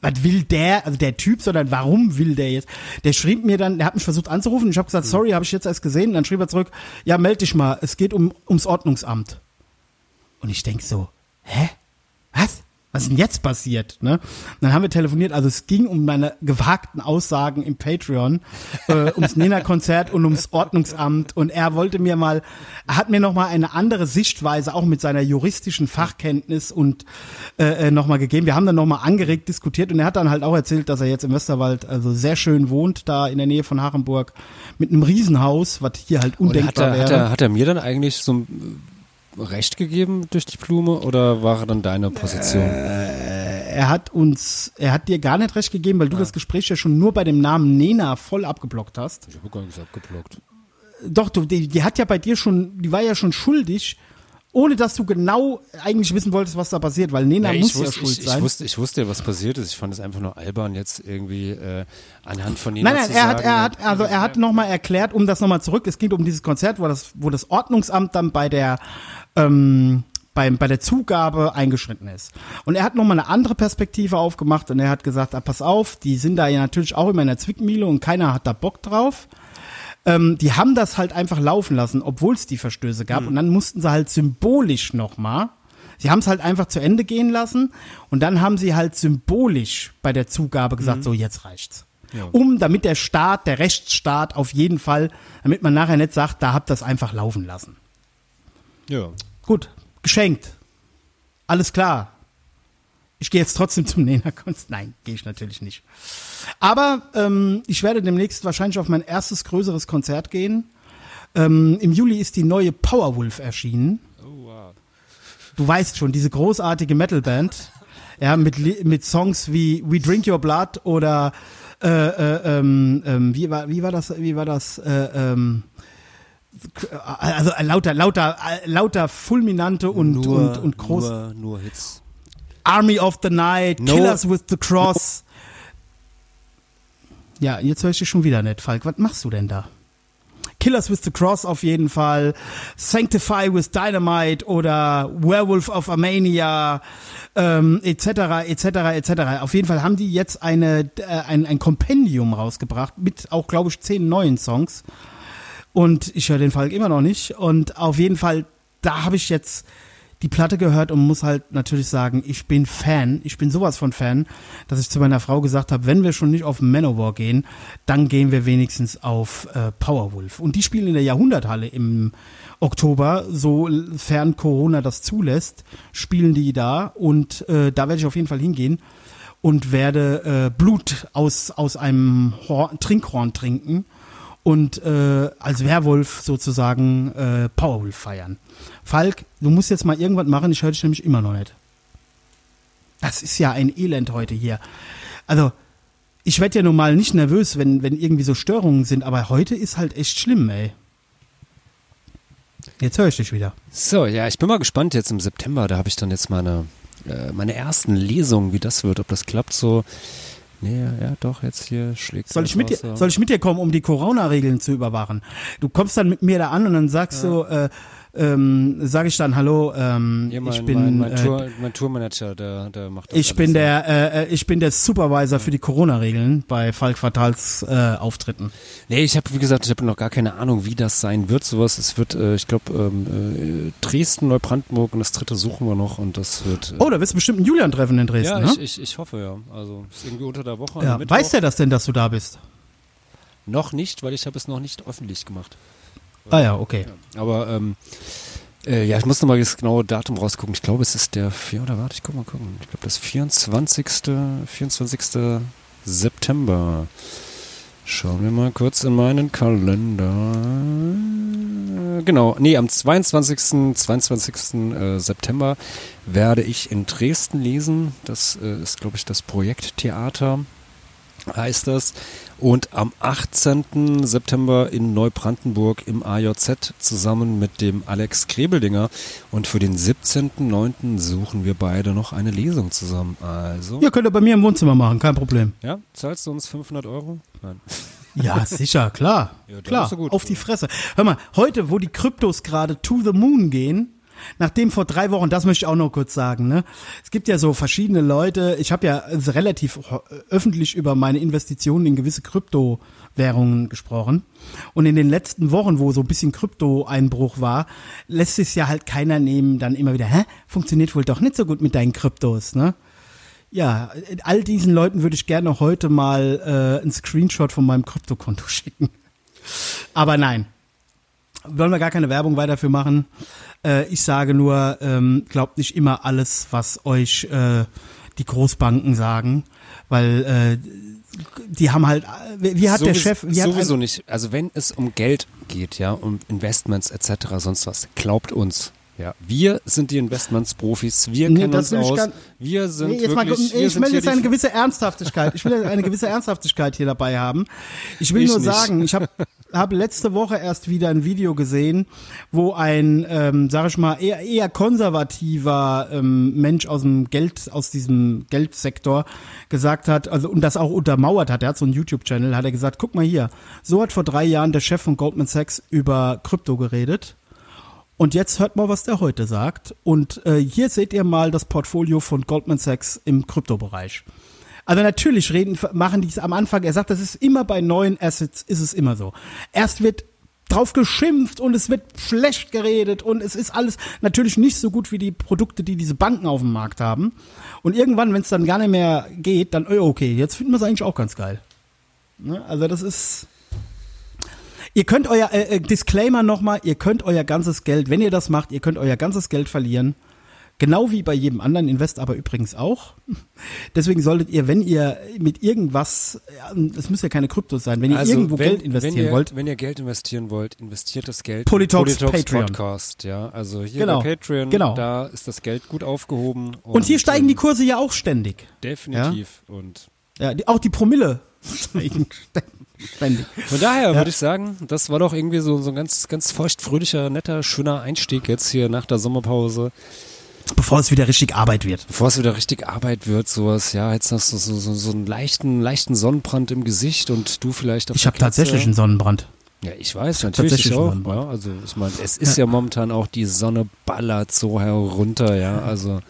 was will der, also der Typ, sondern warum will der jetzt? Der schrieb mir dann, der hat mich versucht anzurufen. Ich habe gesagt, sorry, habe ich jetzt erst gesehen. Und dann schrieb er zurück, ja, meld dich mal, es geht um ums Ordnungsamt. Und ich denk so, hä? Was? Was ist denn jetzt passiert? Ne? Und dann haben wir telefoniert, also es ging um meine gewagten Aussagen im Patreon, äh, ums Nena-Konzert und ums Ordnungsamt und er wollte mir mal, er hat mir nochmal eine andere Sichtweise, auch mit seiner juristischen Fachkenntnis und äh, äh, nochmal gegeben. Wir haben dann nochmal angeregt diskutiert und er hat dann halt auch erzählt, dass er jetzt im Westerwald also sehr schön wohnt, da in der Nähe von Hachenburg, mit einem Riesenhaus, was hier halt
Und
undenkbar
hat er, hat,
wäre.
er, hat er mir dann eigentlich so ein Recht gegeben durch die Blume oder war er dann deine Position?
er hat uns, er hat dir gar nicht recht gegeben, weil du das Gespräch ja schon nur bei dem Namen Nena voll abgeblockt hast.
ich habe gar nichts abgeblockt.
Doch, du, die, die hat ja bei dir schon, die war ja schon schuldig, ohne dass du genau eigentlich wissen wolltest, was da passiert, weil Nena
Ja,
muss
ich,
ja
wusste,
schuld
ich,
sein.
ich, wusste, ich wusste ja, was passiert ist. Ich fand es einfach nur albern, jetzt irgendwie äh, anhand von
Nein,
jemandem
nein,
zu
er
sagen,
hat, er hat, also er hat nochmal erklärt, um das nochmal zurück, es ging um dieses Konzert, wo das, wo das Ordnungsamt dann bei der, ähm, beim, bei der Zugabe eingeschritten ist. Und er hat nochmal eine andere Perspektive aufgemacht und er hat gesagt, ah, pass auf, die sind da ja natürlich auch immer in der Zwickmühle und keiner hat da Bock drauf. Ähm, die haben das halt einfach laufen lassen, obwohl es die Verstöße gab. Und dann mussten sie halt symbolisch nochmal, sie haben es halt einfach zu Ende gehen lassen und dann haben sie halt symbolisch bei der Zugabe gesagt, so jetzt reicht's. Um, damit der Staat, der Rechtsstaat auf jeden Fall, damit man nachher nicht sagt, da habt das einfach laufen lassen.
Ja.
Gut, geschenkt. Alles klar. Ich gehe jetzt trotzdem zum Nena-Konzert. Nein, gehe ich natürlich nicht. Aber ähm, ich werde demnächst wahrscheinlich auf mein erstes größeres Konzert gehen. Ähm, Im Juli ist die neue Powerwolf erschienen.
Oh, wow.
Du weißt schon, diese großartige Metalband. Ja, mit, mit Songs wie We Drink Your Blood oder äh, äh, ähm, ähm, wie war wie war das wie war das äh, ähm, also äh, lauter lauter äh, lauter fulminante und und und groß
Nur, nur Hits.
Army of the Night,
No.
Killers with the Cross. Ja, jetzt höre ich dich schon wieder nicht, Falk. Was machst du denn da? Killers with the Cross auf jeden Fall, Sanctify with Dynamite oder Werewolf of Armenia, ähm, etc., etc., etc. Auf jeden Fall haben die jetzt eine, äh, ein, ein Kompendium rausgebracht mit auch, glaube ich, zehn neuen Songs. Und ich höre den Falk immer noch nicht. Und auf jeden Fall, da habe ich jetzt die Platte gehört und muss halt natürlich sagen, ich bin Fan, ich bin sowas von Fan, dass ich zu meiner Frau gesagt habe, wenn wir schon nicht auf Manowar gehen, dann gehen wir wenigstens auf äh, Powerwolf. Und die spielen in der Jahrhunderthalle im Oktober, sofern Corona das zulässt, spielen die da und äh, da werde ich auf jeden Fall hingehen und werde äh, Blut aus, aus einem Horn, Trinkhorn trinken und äh, als Werwolf sozusagen äh, Powerwolf feiern. Falk, du musst jetzt mal irgendwas machen, ich höre dich nämlich immer noch nicht. Das ist ja ein Elend heute hier. Also, ich werde ja nun mal nicht nervös, wenn, wenn irgendwie so Störungen sind, aber heute ist halt echt schlimm, ey. Jetzt höre ich dich wieder.
So, ja, ich bin mal gespannt jetzt im September. Da habe ich dann jetzt meine, äh, meine ersten Lesungen, wie das wird, ob das klappt so. Nee, ja, doch, jetzt hier schlägt
Soll ich, mit dir, soll ich mit dir kommen, um die Corona-Regeln zu überwachen? Du kommst dann mit mir da an und dann sagst du, äh, ähm, sage ich dann, hallo, ähm,
ja, mein,
ich bin,
mein, mein,
äh,
Tour, mein Tourmanager, der, der macht das
ich bin
ja.
der, äh, äh, ich bin der Supervisor für die Corona-Regeln bei Falk Fatals äh, Auftritten.
Nee, ich habe, wie gesagt, ich habe noch gar keine Ahnung, wie das sein wird. Sowas, es wird, äh, ich glaube, ähm, äh, Dresden, Neubrandenburg und das dritte suchen wir noch und das wird. Äh,
Oh, da wirst du bestimmt einen Julian treffen in Dresden,
ja,
ne?
ich, ich, ich hoffe ja. Also ist irgendwie unter der Woche.
ja. Weiß der das denn, dass du da bist?
Noch nicht, weil ich habe es noch nicht öffentlich gemacht.
Ah ja, okay.
Aber ähm, äh, ja, ich muss nochmal das genaue Datum rausgucken. Ich glaube, es ist der 4. oder warte, ich guck mal gucken. Ich glaube, das 24. 24. September. Schauen wir mal kurz in meinen Kalender. Genau, nee, am 22. 22. äh, September werde ich in Dresden lesen. Das äh, ist, glaube ich, das Projekttheater. Heißt das. Und am 18. September in Neubrandenburg im AJZ zusammen mit dem Alex Krebeldinger. Und für den 17.09. suchen wir beide noch eine Lesung zusammen. Also.
Ja, könnt ihr bei mir im Wohnzimmer machen, kein Problem.
Ja, zahlst du uns 500 Euro? Nein.
Ja, sicher, klar.
Ja,
klar, auf die Fresse. Hör mal, heute, wo die Kryptos gerade to the moon gehen, nachdem vor drei Wochen, das möchte ich auch noch kurz sagen, ne? Es gibt ja so verschiedene Leute, ich habe ja relativ öffentlich über meine Investitionen in gewisse Kryptowährungen gesprochen. Und in den letzten Wochen, wo so ein bisschen Krypto-Einbruch war, lässt es ja halt keiner nehmen, dann immer wieder, hä, funktioniert wohl doch nicht so gut mit deinen Kryptos, ne? Ja, all diesen Leuten würde ich gerne heute mal äh, einen Screenshot von meinem Kryptokonto schicken. Aber nein, wollen wir gar keine Werbung weiter für machen. Äh, ich sage nur, ähm, glaubt nicht immer alles, was euch äh, die Großbanken sagen, weil äh, die haben halt, wie, wie hat der
Sowieso-
Chef, wie
sowieso
ein,
nicht. Also wenn es um Geld geht, ja, um Investments etc., sonst was, glaubt uns. Ja, wir sind die Investmentsprofis, wir
Nee,
kennen
das
uns aus.
gar-
wir sind
Nee, jetzt mal,
wirklich, wir
ich will jetzt eine gewisse Ernsthaftigkeit. Ich will eine gewisse Ernsthaftigkeit hier dabei haben. Ich will
Ich
nur
nicht.
sagen, ich habe hab letzte Woche erst wieder ein Video gesehen, wo ein, ähm, sag ich mal, eher, eher konservativer ähm, Mensch aus dem Geld, aus diesem Geldsektor gesagt hat, also und das auch untermauert hat. Er hat so einen YouTube-Channel, hat er gesagt, guck mal hier, so hat vor drei Jahren der Chef von Goldman Sachs über Krypto geredet. Und jetzt hört mal, was der heute sagt. Und äh, hier seht ihr mal das Portfolio von Goldman Sachs im Kryptobereich. Also natürlich reden, machen die es am Anfang. Er sagt, das ist immer bei neuen Assets, ist es immer so. Erst wird drauf geschimpft und es wird schlecht geredet und es ist alles natürlich nicht so gut wie die Produkte, die diese Banken auf dem Markt haben. Und irgendwann, wenn es dann gar nicht mehr geht, dann, oh, okay, jetzt finden wir es eigentlich auch ganz geil. Ne? Also das ist, Ihr könnt euer äh, äh, Disclaimer nochmal, ihr könnt euer ganzes Geld, wenn ihr das macht, ihr könnt euer ganzes Geld verlieren. Genau wie bei jedem anderen Invest, aber übrigens auch. Deswegen solltet ihr, wenn ihr mit irgendwas, es muss ja keine Kryptos sein, wenn ihr
also
irgendwo
wenn,
Geld investieren
wenn ihr,
wollt,
Wenn ihr Geld investieren wollt, investiert das Geld
Polytalks
in
Patreon.
Podcast, ja. Also hier
Genau,
bei Patreon,
genau.
da ist das Geld gut aufgehoben.
und hier steigen die
ähm,
Kurse ja auch ständig.
Definitiv. Und
Ja, die, auch die Promille steigen ständig.
Von daher würde ich sagen, das war doch irgendwie so, so ein ganz, ganz feuchtfröhlicher, netter, schöner Einstieg jetzt hier nach der Sommerpause.
Bevor es wieder richtig Arbeit wird.
Bevor es wieder richtig Arbeit wird, sowas, ja, jetzt hast du so, so, so einen leichten, leichten Sonnenbrand im Gesicht und du vielleicht auf
Ich habe tatsächlich einen. Sonnenbrand.
Ja, ich weiß,
hab
natürlich
tatsächlich
ich auch. Ja, also ich meine, es ist ja. momentan auch die Sonne ballert so herunter, ja, also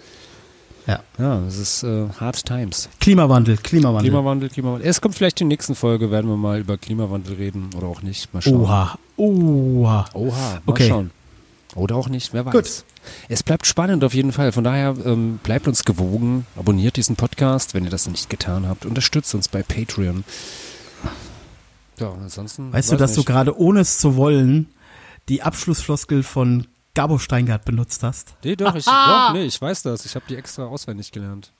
Ja.
ja, es ist äh, hard times.
Klimawandel, Klimawandel.
Klimawandel, Klimawandel. Es kommt vielleicht in der nächsten Folge, werden wir mal über Klimawandel reden oder auch nicht. Mal schauen.
Oha, oha.
Oha, mal
Okay.
schauen. Oder auch nicht, wer weiß.
Gut.
Es bleibt spannend auf jeden Fall. Von daher ähm, bleibt uns gewogen, abonniert diesen Podcast, wenn ihr das nicht getan habt. Unterstützt uns bei Patreon. Ja, und ansonsten.
Weißt du, dass du
nicht.
gerade ohne es zu wollen die Abschlussfloskel von Gabo Steingart benutzt hast?
Nee, doch, ich, doch, nee, ich weiß das. Ich habe die extra auswendig gelernt.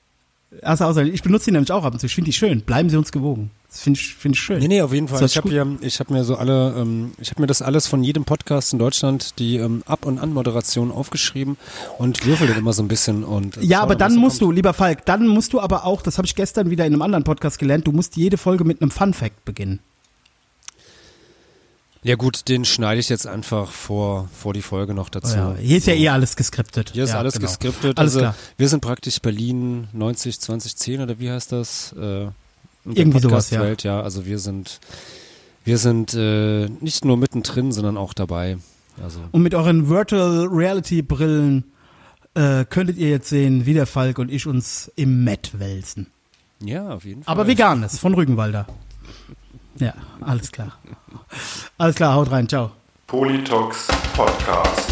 Also, außer, ich benutze die nämlich auch ab und zu. Ich finde die schön. Bleiben Sie uns gewogen. Das finde ich, finde ich schön.
Nee, nee, auf jeden Fall. Ich habe habe mir so alle, ähm, ich habe mir das alles von jedem Podcast in Deutschland, die ähm, Ab- und Anmoderation aufgeschrieben und würfel dann immer so ein bisschen und. äh,
Ja, aber
dann,
musst
kommt.
du, lieber Falk, dann musst du aber auch, das habe ich gestern wieder in einem anderen Podcast gelernt, du musst jede Folge mit einem Fun Fact beginnen.
Ja gut, den schneide ich jetzt einfach vor, vor die Folge noch dazu.
Ja, hier ist ja eh alles geskriptet.
Hier ist
ja,
alles
genau.
geskriptet.
Alles
also
klar.
wir sind praktisch Berlin 90 2010 oder wie heißt das? Äh,
Irgendwie sowas, ja.
Ja. Also wir sind wir sind äh, nicht nur mittendrin, sondern auch dabei. Also
Und mit euren Virtual Reality Brillen äh, könntet ihr jetzt sehen, wie der Falk und ich uns im Met wälzen.
ja, auf jeden Fall.
Aber veganes, von Rügenwalder. Ja, alles klar. Alles klar, haut rein, ciao.
Polytalks Podcast.